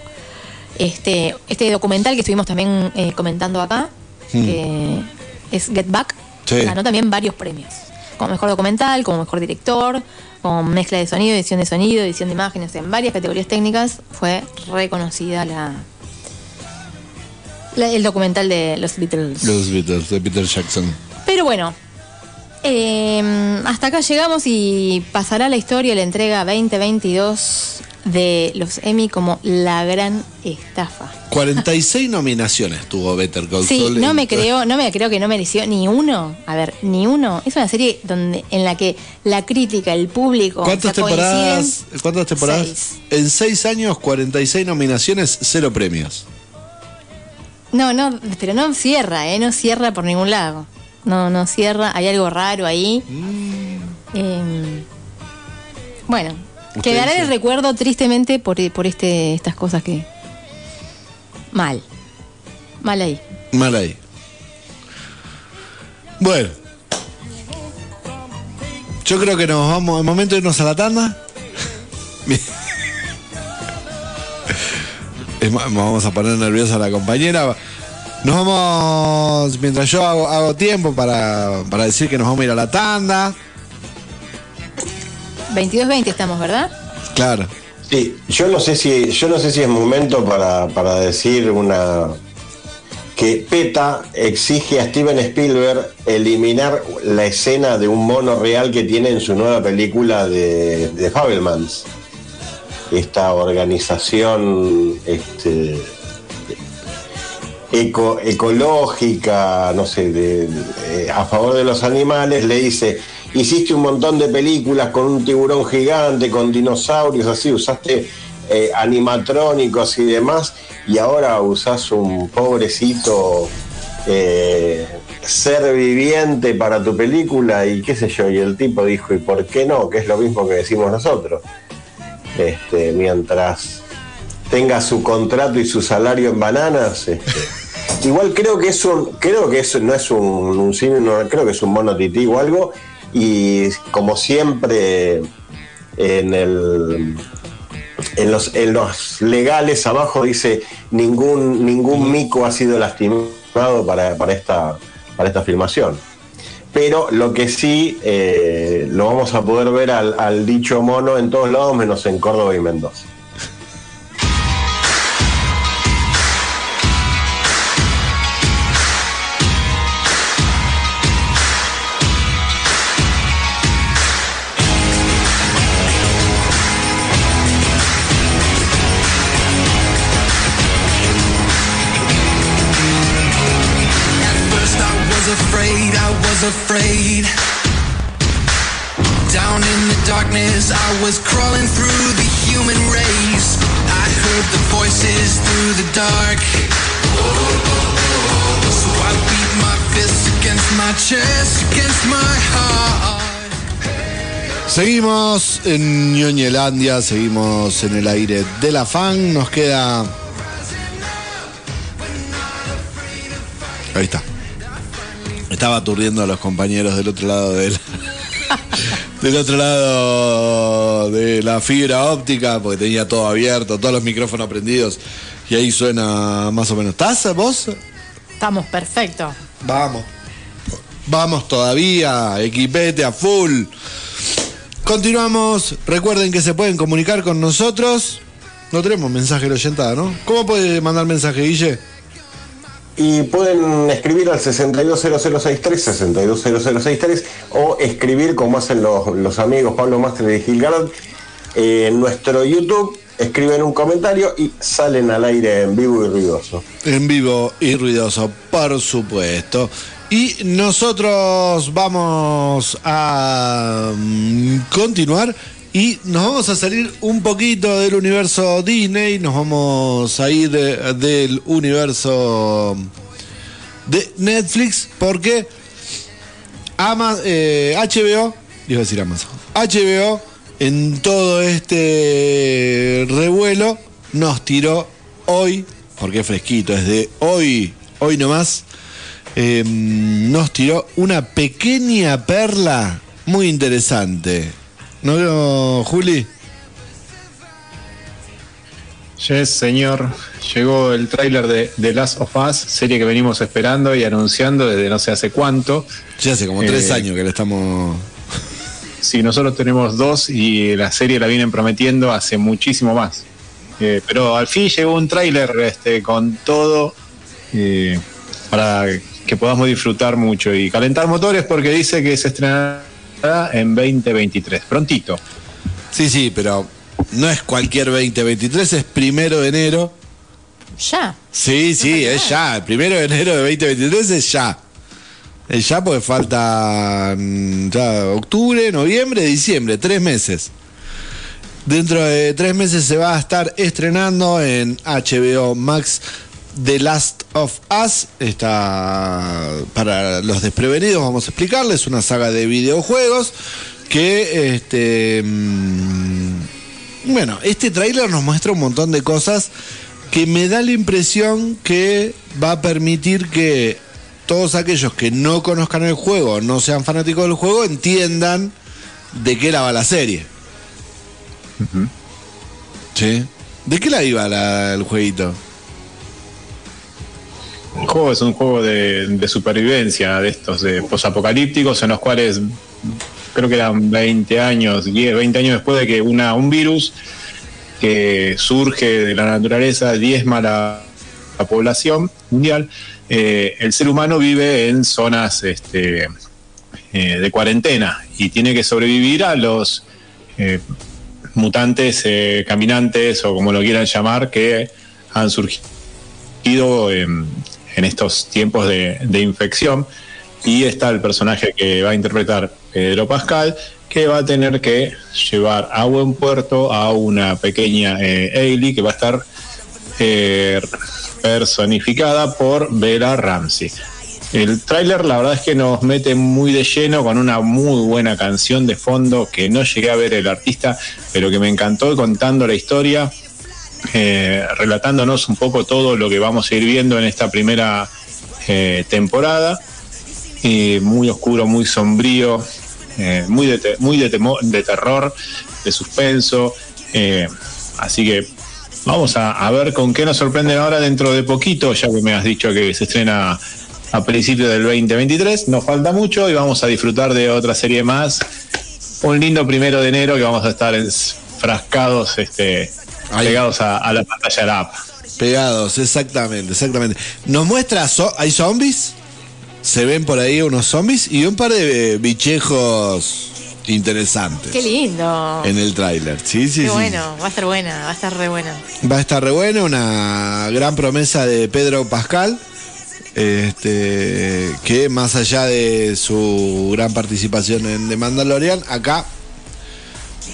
este, este documental que estuvimos también eh, comentando acá, que es Get Back, Sí. ganó también varios premios. Como mejor documental, como mejor director, con mezcla de sonido, edición de sonido, edición de imágenes, en varias categorías técnicas fue reconocida la, la- el documental de los Beatles. Los Beatles de Peter Jackson. Pero bueno, eh, hasta acá llegamos y pasará la historia, la entrega 2022 de los Emmy como la gran estafa. 46 nominaciones tuvo Better Call Sí, Saul no en- me creo, no me creo que no mereció ni uno. A ver, ni uno. Es una serie donde en la que la crítica, el público, ¿Cuántas o sea, temporadas? ¿Cuántas temporadas? Seis. En seis años, 46 nominaciones, cero premios. No, no, pero no cierra, ¿eh? No cierra por ningún lado. No, no cierra. Hay algo raro ahí. Eh, bueno, Usted quedará dice. el recuerdo tristemente por, por este, estas cosas que. Mal. Mal ahí. Mal ahí. Bueno. Yo creo que nos vamos, el momento de irnos a la tanda. [LAUGHS] Es vamos a poner nerviosa a la compañera. Nos vamos, mientras yo hago, hago tiempo para, para decir que nos vamos a ir a la tanda. 22-20 estamos, ¿verdad? Claro. Sí, yo no sé si, yo no sé si es momento para, para decir una que PETA exige a Steven Spielberg eliminar la escena de un mono real que tiene en su nueva película de, de Fabelmans. Esta organización este, eco- ecológica, no sé, de- a favor de los animales, le dice, hiciste un montón de películas con un tiburón gigante, con dinosaurios, así, usaste eh, animatrónicos y demás, y ahora usás un pobrecito eh, ser viviente para tu película, y qué sé yo, y el tipo dijo, ¿y por qué no? Que es lo mismo que decimos nosotros. Este, mientras tenga su contrato y su salario en bananas. este. Igual creo que es un, creo que eso no es un, un cine, creo que es un mono tití o algo. Y como siempre en el en los, en los legales abajo dice ningún ningún mico ha sido lastimado para, para esta para esta filmación. Pero lo que sí eh, lo vamos a poder ver al, al dicho mono en todos lados menos en Córdoba y Mendoza. Seguimos en Ñoñelandia, seguimos en el aire de la fan. Nos queda. Ahí está. Estaba aturdiendo a los compañeros del otro lado de la, [LAUGHS] Del otro lado de la fibra óptica, porque tenía todo abierto, todos los micrófonos prendidos. Y ahí suena más o menos. ¿Estás vos? Estamos perfectos. Vamos. Vamos todavía, equipete a full. Continuamos. Recuerden que se pueden comunicar con nosotros. No tenemos mensaje de oyentada, ¿no? ¿Cómo puede mandar mensaje, Guille? Y pueden escribir al 620063, 620063, o escribir como hacen los, los amigos Pablo Mastre y Gilgarad eh, en nuestro YouTube. Escriben un comentario y salen al aire en vivo y ruidoso. En vivo y ruidoso, por supuesto. Y nosotros vamos a mm, continuar y nos vamos a salir un poquito del universo Disney, nos vamos a ir de- del universo de Netflix porque Ama, eh, HBO, iba a decir Amazon, HBO en todo este revuelo nos tiró hoy, porque es fresquito, es de hoy, hoy nomás, eh, nos tiró una pequeña perla muy interesante. ¿No veo, Juli? Yes, señor. Llegó el tráiler de The Last of Us, serie que venimos esperando y anunciando desde no sé hace cuánto. Ya hace como tres Eh, años que le estamos... Sí, nosotros tenemos dos y la serie la vienen prometiendo hace muchísimo más. Eh, pero al fin llegó un tráiler este, con todo eh, para que podamos disfrutar mucho y calentar motores porque dice que se estrenará en 2023, prontito. Sí, sí, pero no es cualquier 2023, es primero de enero. Ya. Sí, sí, es ya. El primero de enero de 2023 es ya. Es ya porque falta mm, ya octubre, noviembre, diciembre, tres meses. Dentro de tres meses se va a estar estrenando en HBO Max The Last of Us. Está para los desprevenidos, vamos a explicarles, una saga de videojuegos que este mm, bueno, este tráiler nos muestra un montón de cosas que me da la impresión que va a permitir que todos aquellos que no conozcan el juego, no sean fanáticos del juego, entiendan de qué la va la serie. ¿Sí? ¿De qué la iba la- el jueguito? El juego es un juego de, de supervivencia de estos de posapocalípticos en los cuales creo que eran 20 años, 10, 20 años después de que una, un virus que surge de la naturaleza diezma la, la población mundial, eh, el ser humano vive en zonas este, eh, de cuarentena y tiene que sobrevivir a los eh, mutantes, eh, caminantes o como lo quieran llamar, que han surgido en, estos tiempos de, de infección. Y está el personaje que va a interpretar Pedro Pascal, que va a tener que llevar a buen puerto a una pequeña eh, Ailey que va a estar eh, personificada por Bella Ramsey. El tráiler la verdad es que nos mete muy de lleno con una muy buena canción de fondo que no llegué a ver el artista, pero que me encantó contando la historia, eh, relatándonos un poco todo lo que vamos a ir viendo en esta primera eh, temporada. Muy oscuro, muy sombrío, muy, de, terror, de suspenso. así que vamos a, a ver con qué nos sorprenden ahora dentro de poquito, ya que me has dicho que se estrena a principios del 2023. Nos falta mucho y vamos a disfrutar de otra serie más. Un lindo primero de enero que vamos a estar enfrascados, este, Ahí. pegados a, a la pantalla de la app. Pegados, exactamente, exactamente. Nos muestra, zo- hay zombies, se ven por ahí unos zombies y un par de eh, bichejos interesantes Qué lindo. en el tráiler. Sí, sí, Qué sí. bueno. Va a estar buena. Va a estar re buena. Va a estar re buena, una gran promesa de Pedro Pascal. Este, que más allá de su gran participación en The Mandalorian, acá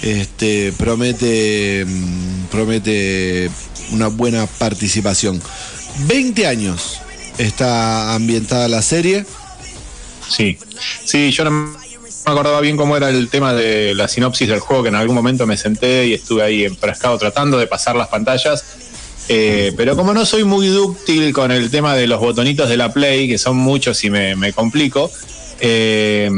este, promete, mm, promete una buena participación. 20 años está ambientada la serie. Sí, sí, yo no me acordaba bien cómo era el tema de la sinopsis del juego, que en algún momento me senté y estuve ahí enfrascado tratando de pasar las pantallas. Eh, pero como no soy muy dúctil con el tema de los botonitos de la Play, que son muchos y me, me complico, eh,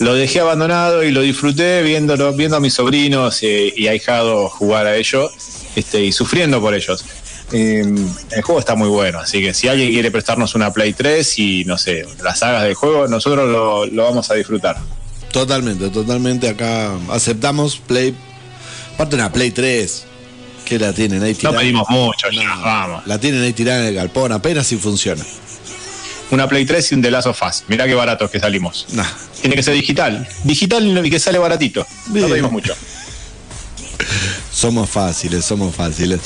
lo dejé abandonado y lo disfruté viéndolo, viendo a mis sobrinos eh, y ahijados jugar a ello este, y sufriendo por ellos. Eh, el juego está muy bueno, así que si alguien quiere prestarnos una Play 3 y no sé, las sagas del juego, nosotros lo, lo vamos a disfrutar. Totalmente, totalmente. Acá aceptamos Play. Aparte una Play 3. Que la tienen ahí No tirada. pedimos mucho, ya, vamos. La tienen ahí tirada en el galpón, apenas si funciona. Una Play 3 y un The Last of Us. Mirá qué baratos que salimos. Nah. Tiene que ser digital. Digital y que sale baratito. Bien. No pedimos mucho. Somos fáciles, somos fáciles.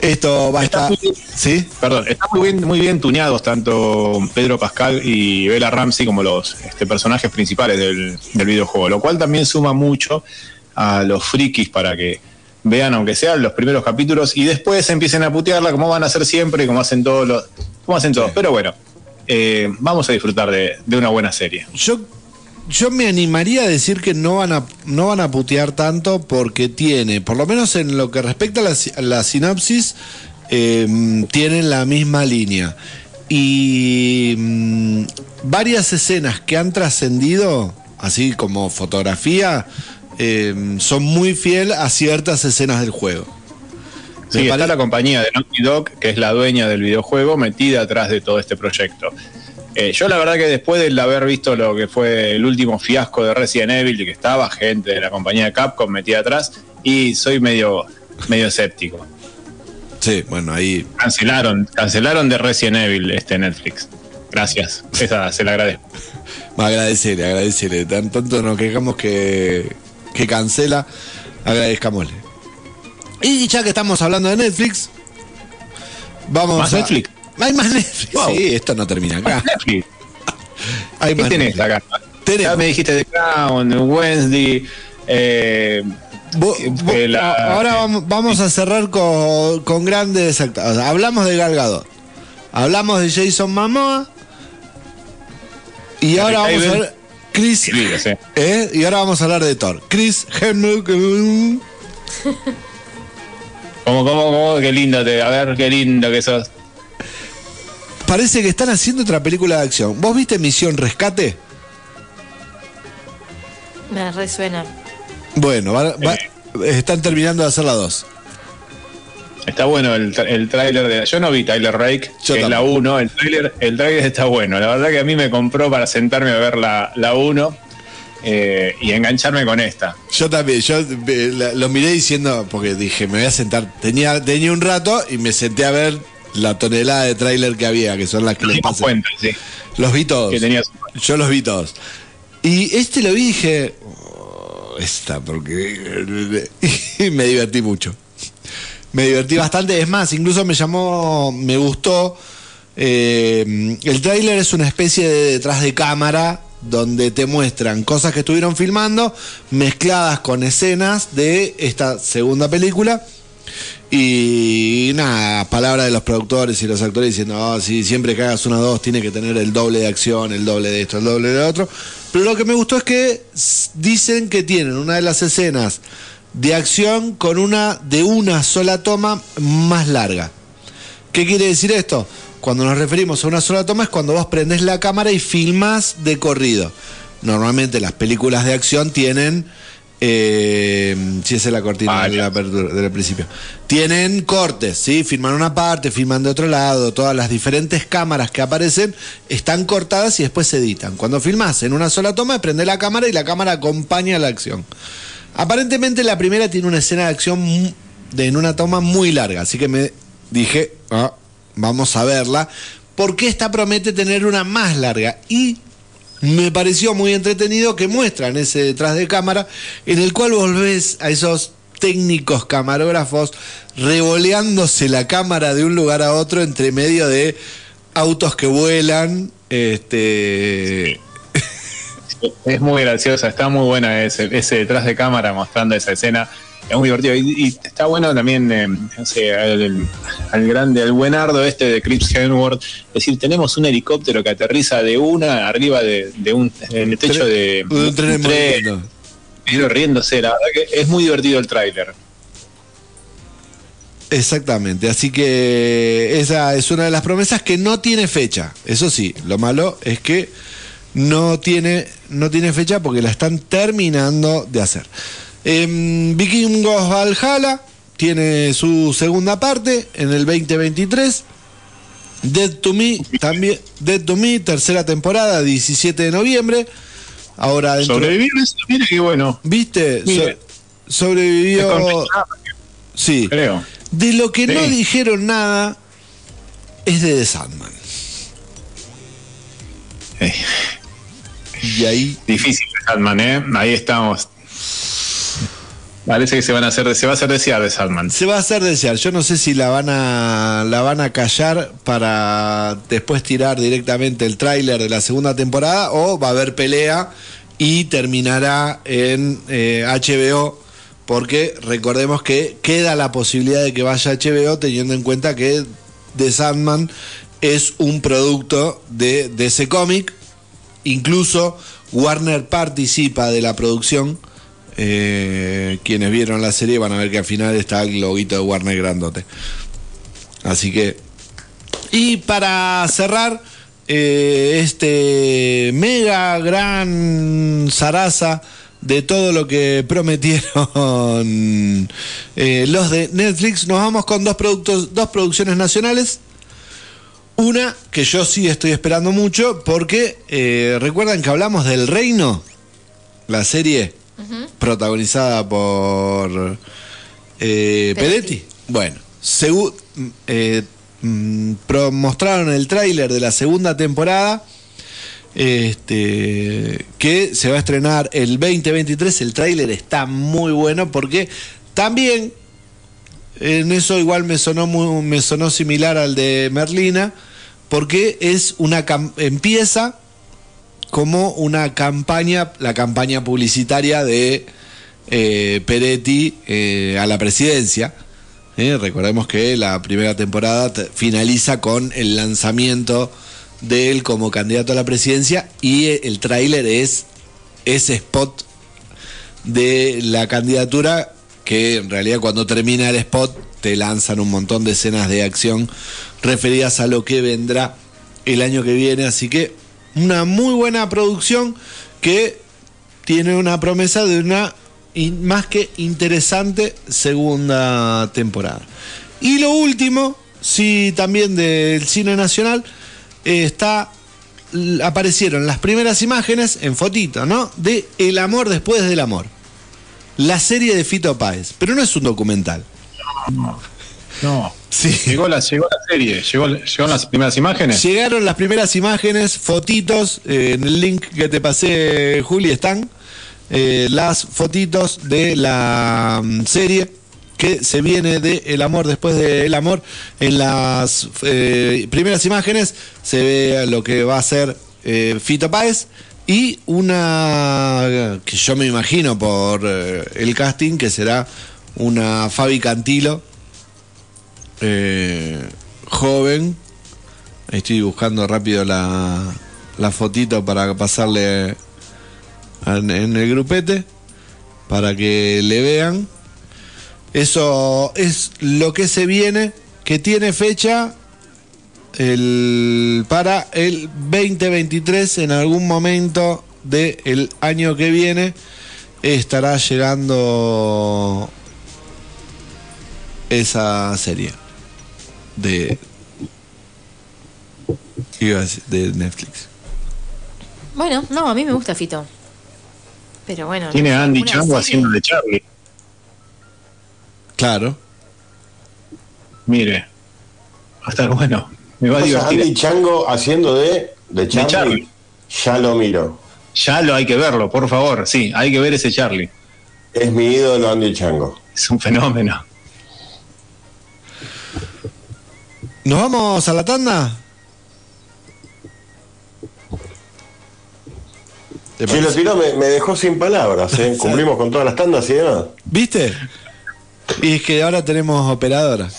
Esto va a estar. muy. ¿Sí? Perdón, están muy bien, muy bien tuneados tanto Pedro Pascal y Bella Ramsey como los este, personajes principales del, del videojuego, lo cual también suma mucho a los frikis para que vean, aunque sean los primeros capítulos, y después empiecen a putearla como van a hacer siempre, como hacen todos los, como hacen todos. Pero bueno, eh, vamos a disfrutar de, de una buena serie. Yo, yo me animaría a decir que no van a, no van a putear tanto porque tiene, por lo menos en lo que respecta a la, la sinopsis, eh, tienen la misma línea. Y mm, varias escenas que han trascendido, así como fotografía, eh, son muy fiel a ciertas escenas del juego. Sí, está la compañía de Naughty Dog, que es la dueña del videojuego, metida atrás de todo este proyecto. Eh, yo la verdad que después de haber visto lo que fue el último fiasco de Resident Evil, que estaba gente de la compañía de Capcom metida atrás, y soy medio, medio escéptico. Sí, bueno, ahí Cancelaron, cancelaron de Resident Evil este Netflix. Gracias, esa se la agradezco. agradecerle, agradecerle. Tan, tanto nos quejamos que, que cancela, agradezcamosle. Y ya que estamos hablando de Netflix, vamos ¿Más a- Netflix? Hay más Netflix. Wow. Sí, esto no termina acá. Netflix, Hay ¿qué más tenés Netflix. acá? Ya me dijiste The Crown, Wednesday, eh, la- ahora vamos, vamos a cerrar con, con grandes actores. Hablamos de Galgado, hablamos de Jason Momoa y ahora vamos a ver Chris Sí, sí. ¿eh? y ahora vamos a hablar de Thor. Chris Hemsworth. ¿Cómo, cómo, cómo? Qué lindo te, a ver, qué lindo que sos. Parece que están haciendo otra película de acción. ¿Vos viste Misión Rescate? Me resuena. Bueno, va- va- Eh. están terminando de hacer la dos. Está bueno el, el tráiler de... Yo no vi Tyler Rake, Yo que es la tampoco. 1. El tráiler el tráiler está bueno. La verdad que a mí me compró para sentarme a ver la, la 1 eh, y engancharme con esta. Yo también, yo eh, la- lo miré diciendo, porque dije, me voy a sentar, tenía, tenía un rato y me senté a ver la tonelada de tráiler que había, que son las que les cuenta, sí. Los vi todos. Que tenías- Yo los vi todos. Y este lo vi y dije, "Oh, esta, porque... [LAUGHS] y me divertí mucho. Me divertí bastante. Es más, incluso me llamó, me gustó. eh, el tráiler es una especie de detrás de cámara donde te muestran cosas que estuvieron filmando mezcladas con escenas de esta segunda película. Y nada, palabras de los productores y los actores diciendo, "Ah, sí, siempre que hagas una o dos tiene que tener el doble de acción, el doble de esto, el doble de otro. Pero lo que me gustó es que dicen que tienen una de las escenas de acción con una de una sola toma más larga. ¿Qué quiere decir esto? Cuando nos referimos a una sola toma es cuando vos prendés la cámara y filmás de corrido. Normalmente las películas de acción tienen, eh, si esa es la cortina de la apertura, del principio, tienen cortes, ¿sí? Filman una parte, filman de otro lado, todas las diferentes cámaras que aparecen están cortadas y después se editan. Cuando filmás en una sola toma, prende la cámara y la cámara acompaña la acción. Aparentemente la primera tiene una escena de acción de, en una toma muy larga, así que me dije, "Ah, vamos a verla, porque esta promete tener una más larga y me pareció muy entretenido que muestran ese detrás de cámara en el cual volvés a esos técnicos camarógrafos revoleándose la cámara de un lugar a otro entre medio de autos que vuelan, este Es muy graciosa, está muy buena ese, ese detrás de cámara mostrando esa escena. Es muy divertido. Y, y está bueno también, eh, al, al grande, al buenardo este de Chris Hemsworth. Es decir, tenemos un helicóptero que aterriza de una arriba de, de un en el techo de un tren en movimiento. medio riéndose. La verdad que es muy divertido el tráiler. Exactamente, así que esa es una de las promesas que no tiene fecha. Eso sí, lo malo es que no tiene, no tiene fecha porque la están terminando de hacer. Em, Vikingos Valhalla tiene su segunda parte en el 2023. Dead to Me, también, Dead to Me, tercera temporada, 17 de noviembre. Ahora dentro, Sobrevivir eso, mire qué bueno. ¿Viste? Mire. So- sobrevivió. Sí. Creo. De lo que no dijeron nada es de The Sandman. Eh, Y ahí difícil, Sandman, ¿eh? Ahí estamos. Parece que se van a hacer, se va a hacer desear de Sandman. se va a hacer desear. Yo no sé si la van a la van a callar para después tirar directamente el tráiler de la segunda temporada o va a haber pelea y terminará en eh, HBO porque recordemos que queda la posibilidad de que vaya a HBO teniendo en cuenta que The Sandman es un producto de DC Comic Incluso Warner participa de la producción. Eh, quienes vieron la serie van a ver que al final está el loguito de Warner grandote. Así que. Y para cerrar eh, este mega gran zaraza de todo lo que prometieron [LAUGHS] eh, los de Netflix, nos vamos con dos productos, dos producciones nacionales. Una que yo sí estoy esperando mucho porque recuerdan que hablamos del Reino, la serie protagonizada por eh, Peretti. Bueno, segu- eh, mm, mostraron el tráiler de la segunda temporada. Este, que se va a estrenar el 2023. El tráiler está muy bueno porque también en eso igual me sonó muy- me sonó similar al de Merlina porque es una empieza como una campaña la campaña publicitaria de eh, Peretti eh, a la presidencia Eh, recordemos que la primera temporada te- finaliza con el lanzamiento de él como candidato a la presidencia y el tráiler es ese spot de la candidatura que en realidad cuando termina el spot te lanzan un montón de escenas de acción referidas a lo que vendrá el año que viene. Así que una muy buena producción que tiene una promesa de una más que interesante segunda temporada. Y lo último, sí, también del cine nacional, eh, está aparecieron las primeras imágenes en fotito, ¿no? De El amor después del amor. La serie de Fito Páez, pero no es un documental. No. Sí. Llegó la, llegó la serie, llegó, llegaron las primeras imágenes. Llegaron las primeras imágenes, fotitos, eh, en el link que te pasé, Juli, están eh, las fotitos de la mm, serie que se viene de El amor después del amor. En las eh, primeras imágenes se ve lo que va a ser eh, Fito Páez y una que yo me imagino por eh, el casting que será una Fabi Cantilo eh, joven Estoy buscando rápido la, la fotito para pasarle en el grupete para que le vean. Eso es lo que se viene, que tiene fecha el, para el 2023 en algún momento del año que viene estará llegando esa serie de de Netflix. Bueno, no, a mí me gusta Fito. Pero bueno. Tiene a Andy Chango haciendo de Charlie. Claro. Mire. Va a estar bueno. Me va a divertir. Andy Chango haciendo de, de Charlie. Charlie. Ya lo miro. Ya lo hay que verlo, por favor. Sí, hay que ver ese Charlie. Es mi ídolo Andy Chango. Es un fenómeno. ¿Nos vamos a la tanda? ¿Te Si lo tiró me, me dejó sin palabras. ¿eh? [LAUGHS] Cumplimos con todas las tandas y demás. ¿Viste? Y es que ahora tenemos operadora.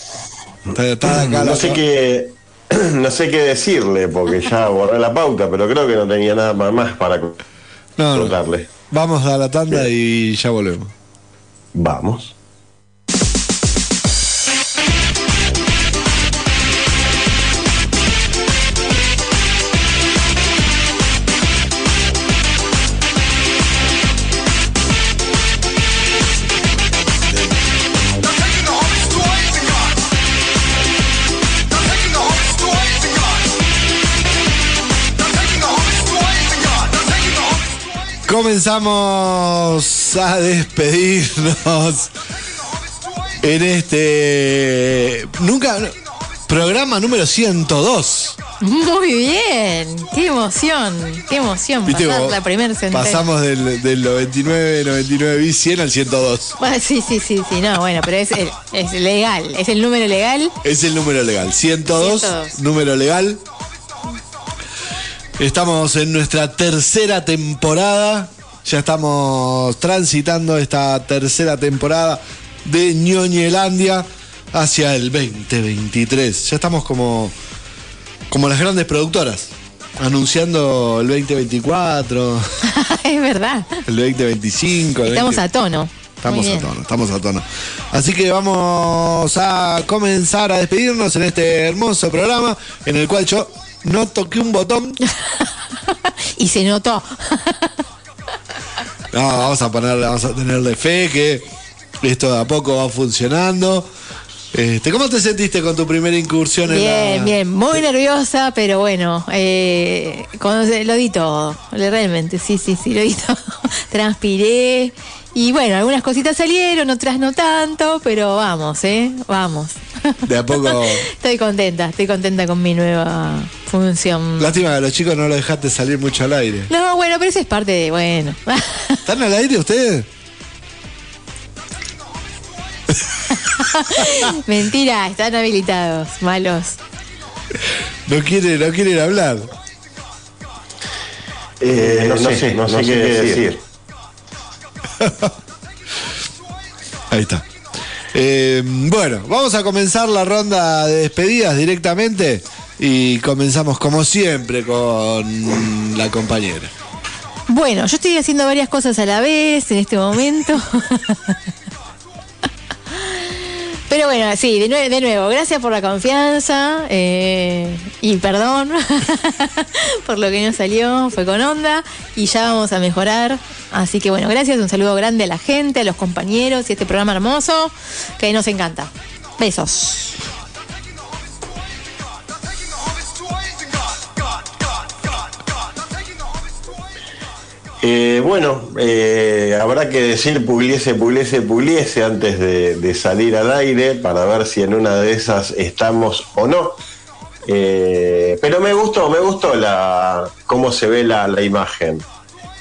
Está, está acá No sé qué [CLEARS THROAT] no sé qué decirle porque ya [LAUGHS] borré la pauta, pero creo que no tenía nada más para No, no. contarle. Vamos a la tanda y ya volvemos. Vamos. Comenzamos a despedirnos en este nunca programa número 102. Muy bien, qué emoción, qué emoción ¿Viste pasar cómo la primera. Pasamos del, del 99, 99 bis 100 al 102. Bueno, sí, sí, sí, sí, no, bueno, pero es, el- es legal, es el número legal. Es el número legal. 102, 102. número legal. Estamos en nuestra tercera temporada. Ya estamos transitando esta tercera temporada de Ñoñelandia hacia el 2023. Ya estamos como, como las grandes productoras. Anunciando el 2024, [LAUGHS] es verdad. el 2025. el Estamos 20 a tono. Estamos a tono, estamos a tono. Así que vamos a comenzar a despedirnos en este hermoso programa en el cual yo no toqué un botón. [LAUGHS] Y se notó. [LAUGHS] No, vamos a ponerle, vamos a tenerle fe que esto de a poco va funcionando. Este, ¿Cómo te sentiste con tu primera incursión en Bien, la... bien, muy nerviosa, pero bueno, eh, cuando se- lo di todo, realmente, sí, sí, sí, lo di [LAUGHS] todo. Transpiré y bueno, algunas cositas salieron, otras no tanto, pero vamos, ¿eh? Vamos. De a poco... [LAUGHS] Estoy contenta, estoy contenta con mi nueva función. Lástima que a los chicos no lo dejaste salir mucho al aire. No, bueno, pero eso es parte de, bueno. [LAUGHS] ¿Están al aire ustedes? [LAUGHS] Mentira, están habilitados, malos. No quieren, no quieren hablar. Eh, no, sé, no sé qué decir. Ahí está. Eh, bueno, vamos a comenzar la ronda de despedidas directamente y comenzamos como siempre con la compañera. Bueno, yo estoy haciendo varias cosas a la vez en este momento. [LAUGHS] Pero bueno, sí, de, nue- de nuevo, gracias por la confianza eh, y perdón [LAUGHS] por lo que no salió, fue con onda y ya vamos a mejorar. Así que bueno, gracias, un saludo grande a la gente, a los compañeros y a este programa hermoso que nos encanta. Besos. Eh, bueno, eh, habrá que decir pugliese, pugliese, pugliese antes de, salir al aire para ver si en una de esas estamos o no. Eh, pero me gustó, me gustó la cómo se ve la, la imagen.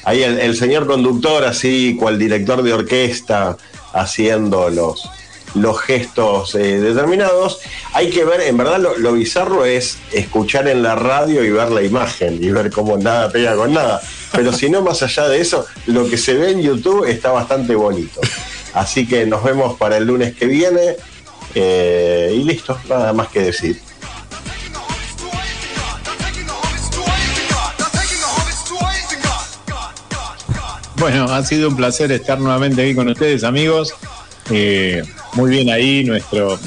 Ahí el, el señor conductor, así cual director de orquesta, haciendo los, los gestos eh, determinados. Hay que ver, en verdad lo, bizarro es escuchar en la radio y ver la imagen y ver cómo nada pega con nada. Pero si no, más allá de eso, lo que se ve en YouTube está bastante bonito. Así que nos vemos para el lunes que viene. eh, y listo, nada más que decir. Bueno, ha sido un placer estar nuevamente aquí con ustedes, amigos. Eh, muy bien ahí, nuestro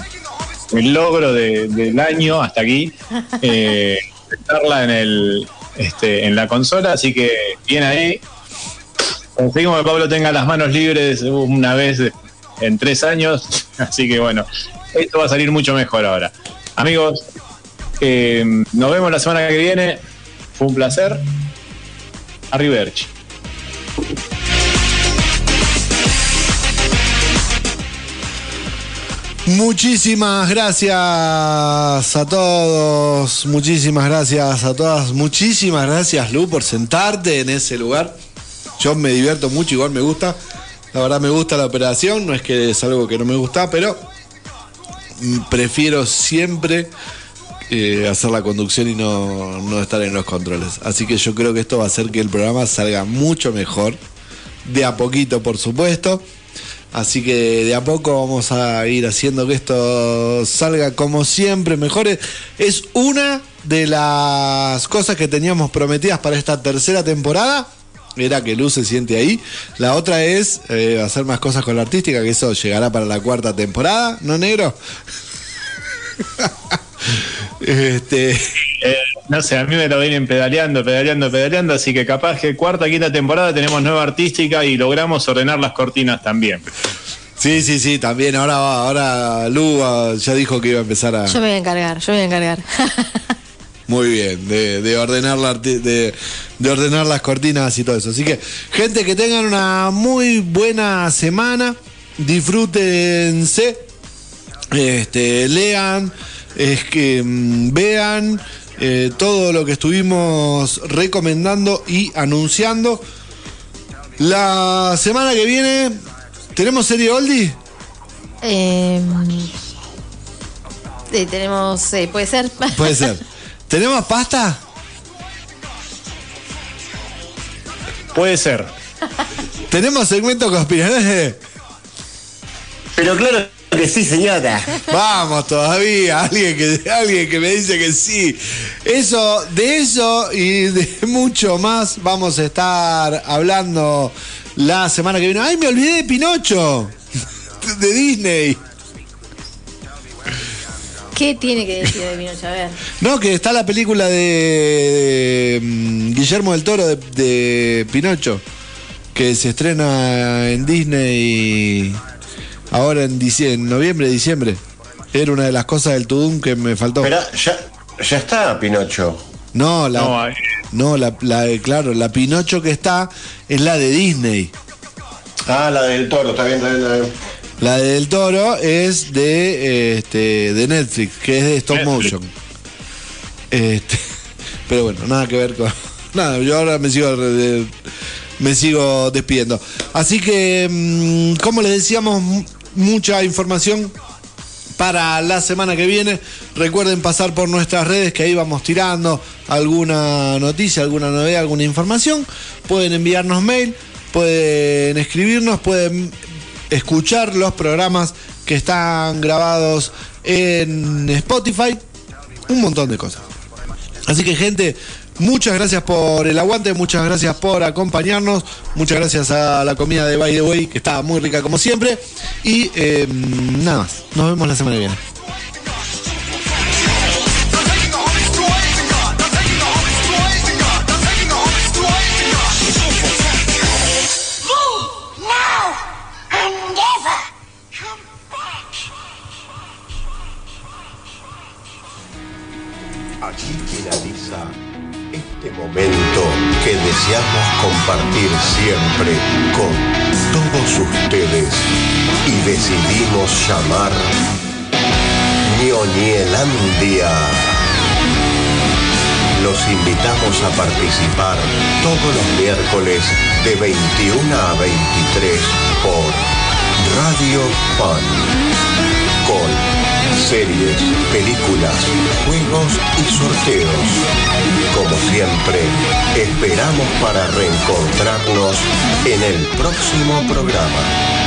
el logro de- del año hasta aquí. [LAUGHS] Eh, estarla en el este, en la consola, así que bien ahí. Conseguimos que Pablo tenga las manos libres una vez en tres años, [LAUGHS] así que bueno, esto va a salir mucho mejor ahora. Amigos, eh, nos vemos la semana que viene. Fue un placer. Arrivederci. Muchísimas gracias a todos, muchísimas gracias a todas, muchísimas gracias Lu por sentarte en ese lugar. Yo me divierto mucho, igual me gusta. La verdad me gusta la operación, no es que es algo que no me gusta, pero mm, prefiero siempre eh, hacer la conducción y no, no estar en los controles. Así que yo creo que esto va a hacer que el programa salga mucho mejor. De a poquito, por supuesto. Así que de a poco vamos a ir haciendo que esto salga como siempre mejor. Es una de las cosas que teníamos prometidas para esta tercera temporada. Era que Luz se siente ahí. La otra es eh, hacer más cosas con la artística, que eso llegará para la cuarta temporada, ¿no, negro? [LAUGHS] este. Eh, no sé, a mí me lo vienen pedaleando, pedaleando, pedaleando, así que capaz que cuarta, quinta temporada tenemos nueva artística y logramos ordenar las cortinas también. Sí, sí, sí, también. Ahora va, ahora Lu ya dijo que iba a empezar a. Yo me voy a encargar, yo me voy a encargar. [LAUGHS] Muy bien, de, de ordenar la de ordenar las cortinas y todo eso. Así que, gente, que tengan una muy buena semana. Disfrútense. Este, lean, es que mm, vean eh, todo lo que estuvimos recomendando y anunciando. La semana que viene, ¿tenemos serie Oldie? Eh, eh, tenemos, eh, puede ser. [LAUGHS] Puede ser. ¿Tenemos pasta? Puede ser. ¿Tenemos segmento conspiranoide? Pero claro que sí, señora. Vamos todavía, alguien que, alguien que me dice que sí. Eso, de eso y de mucho más vamos a estar hablando la semana que viene. ¡Ay, me olvidé de Pinocho! De Disney. ¿Qué tiene que decir de Pinocho? A ver. No, que está la película de, de, mm, Guillermo del Toro de, de Pinocho, que se estrena en Disney ahora en, dicie- en noviembre, diciembre. Era una de las cosas del Tudum que me faltó. Pero ya, ya está, Pinocho. No, la, No, no, eh, la, la- claro, la Pinocho que está es la de Disney. Ah, la del toro, está bien, está bien, está bien. La del Toro es de, eh, este, de Netflix, que es de stop Netflix. motion. Este, [LAUGHS] pero bueno, nada que ver con. [LAUGHS] Nada, yo ahora me sigo, me sigo despidiendo. Así que, mm, como les decíamos, mucha información para la semana que viene. Recuerden pasar por nuestras redes que ahí vamos tirando alguna noticia, alguna novedad, alguna información. Pueden enviarnos mail, pueden escribirnos, pueden escuchar los programas que están grabados en Spotify. Un montón de cosas. Así que gente, muchas gracias por el aguante, muchas gracias por acompañarnos, muchas gracias a la comida de By the Way, que estaba muy rica como siempre. Y eh, nada más, nos vemos la semana que viene. Deseamos compartir siempre con todos ustedes y decidimos llamar Ñoñelandia. Los invitamos a participar todos los miércoles de 21 a 23 por Radio Pan con series, películas, juegos y sorteos. Como siempre, esperamos para reencontrarnos en el próximo programa.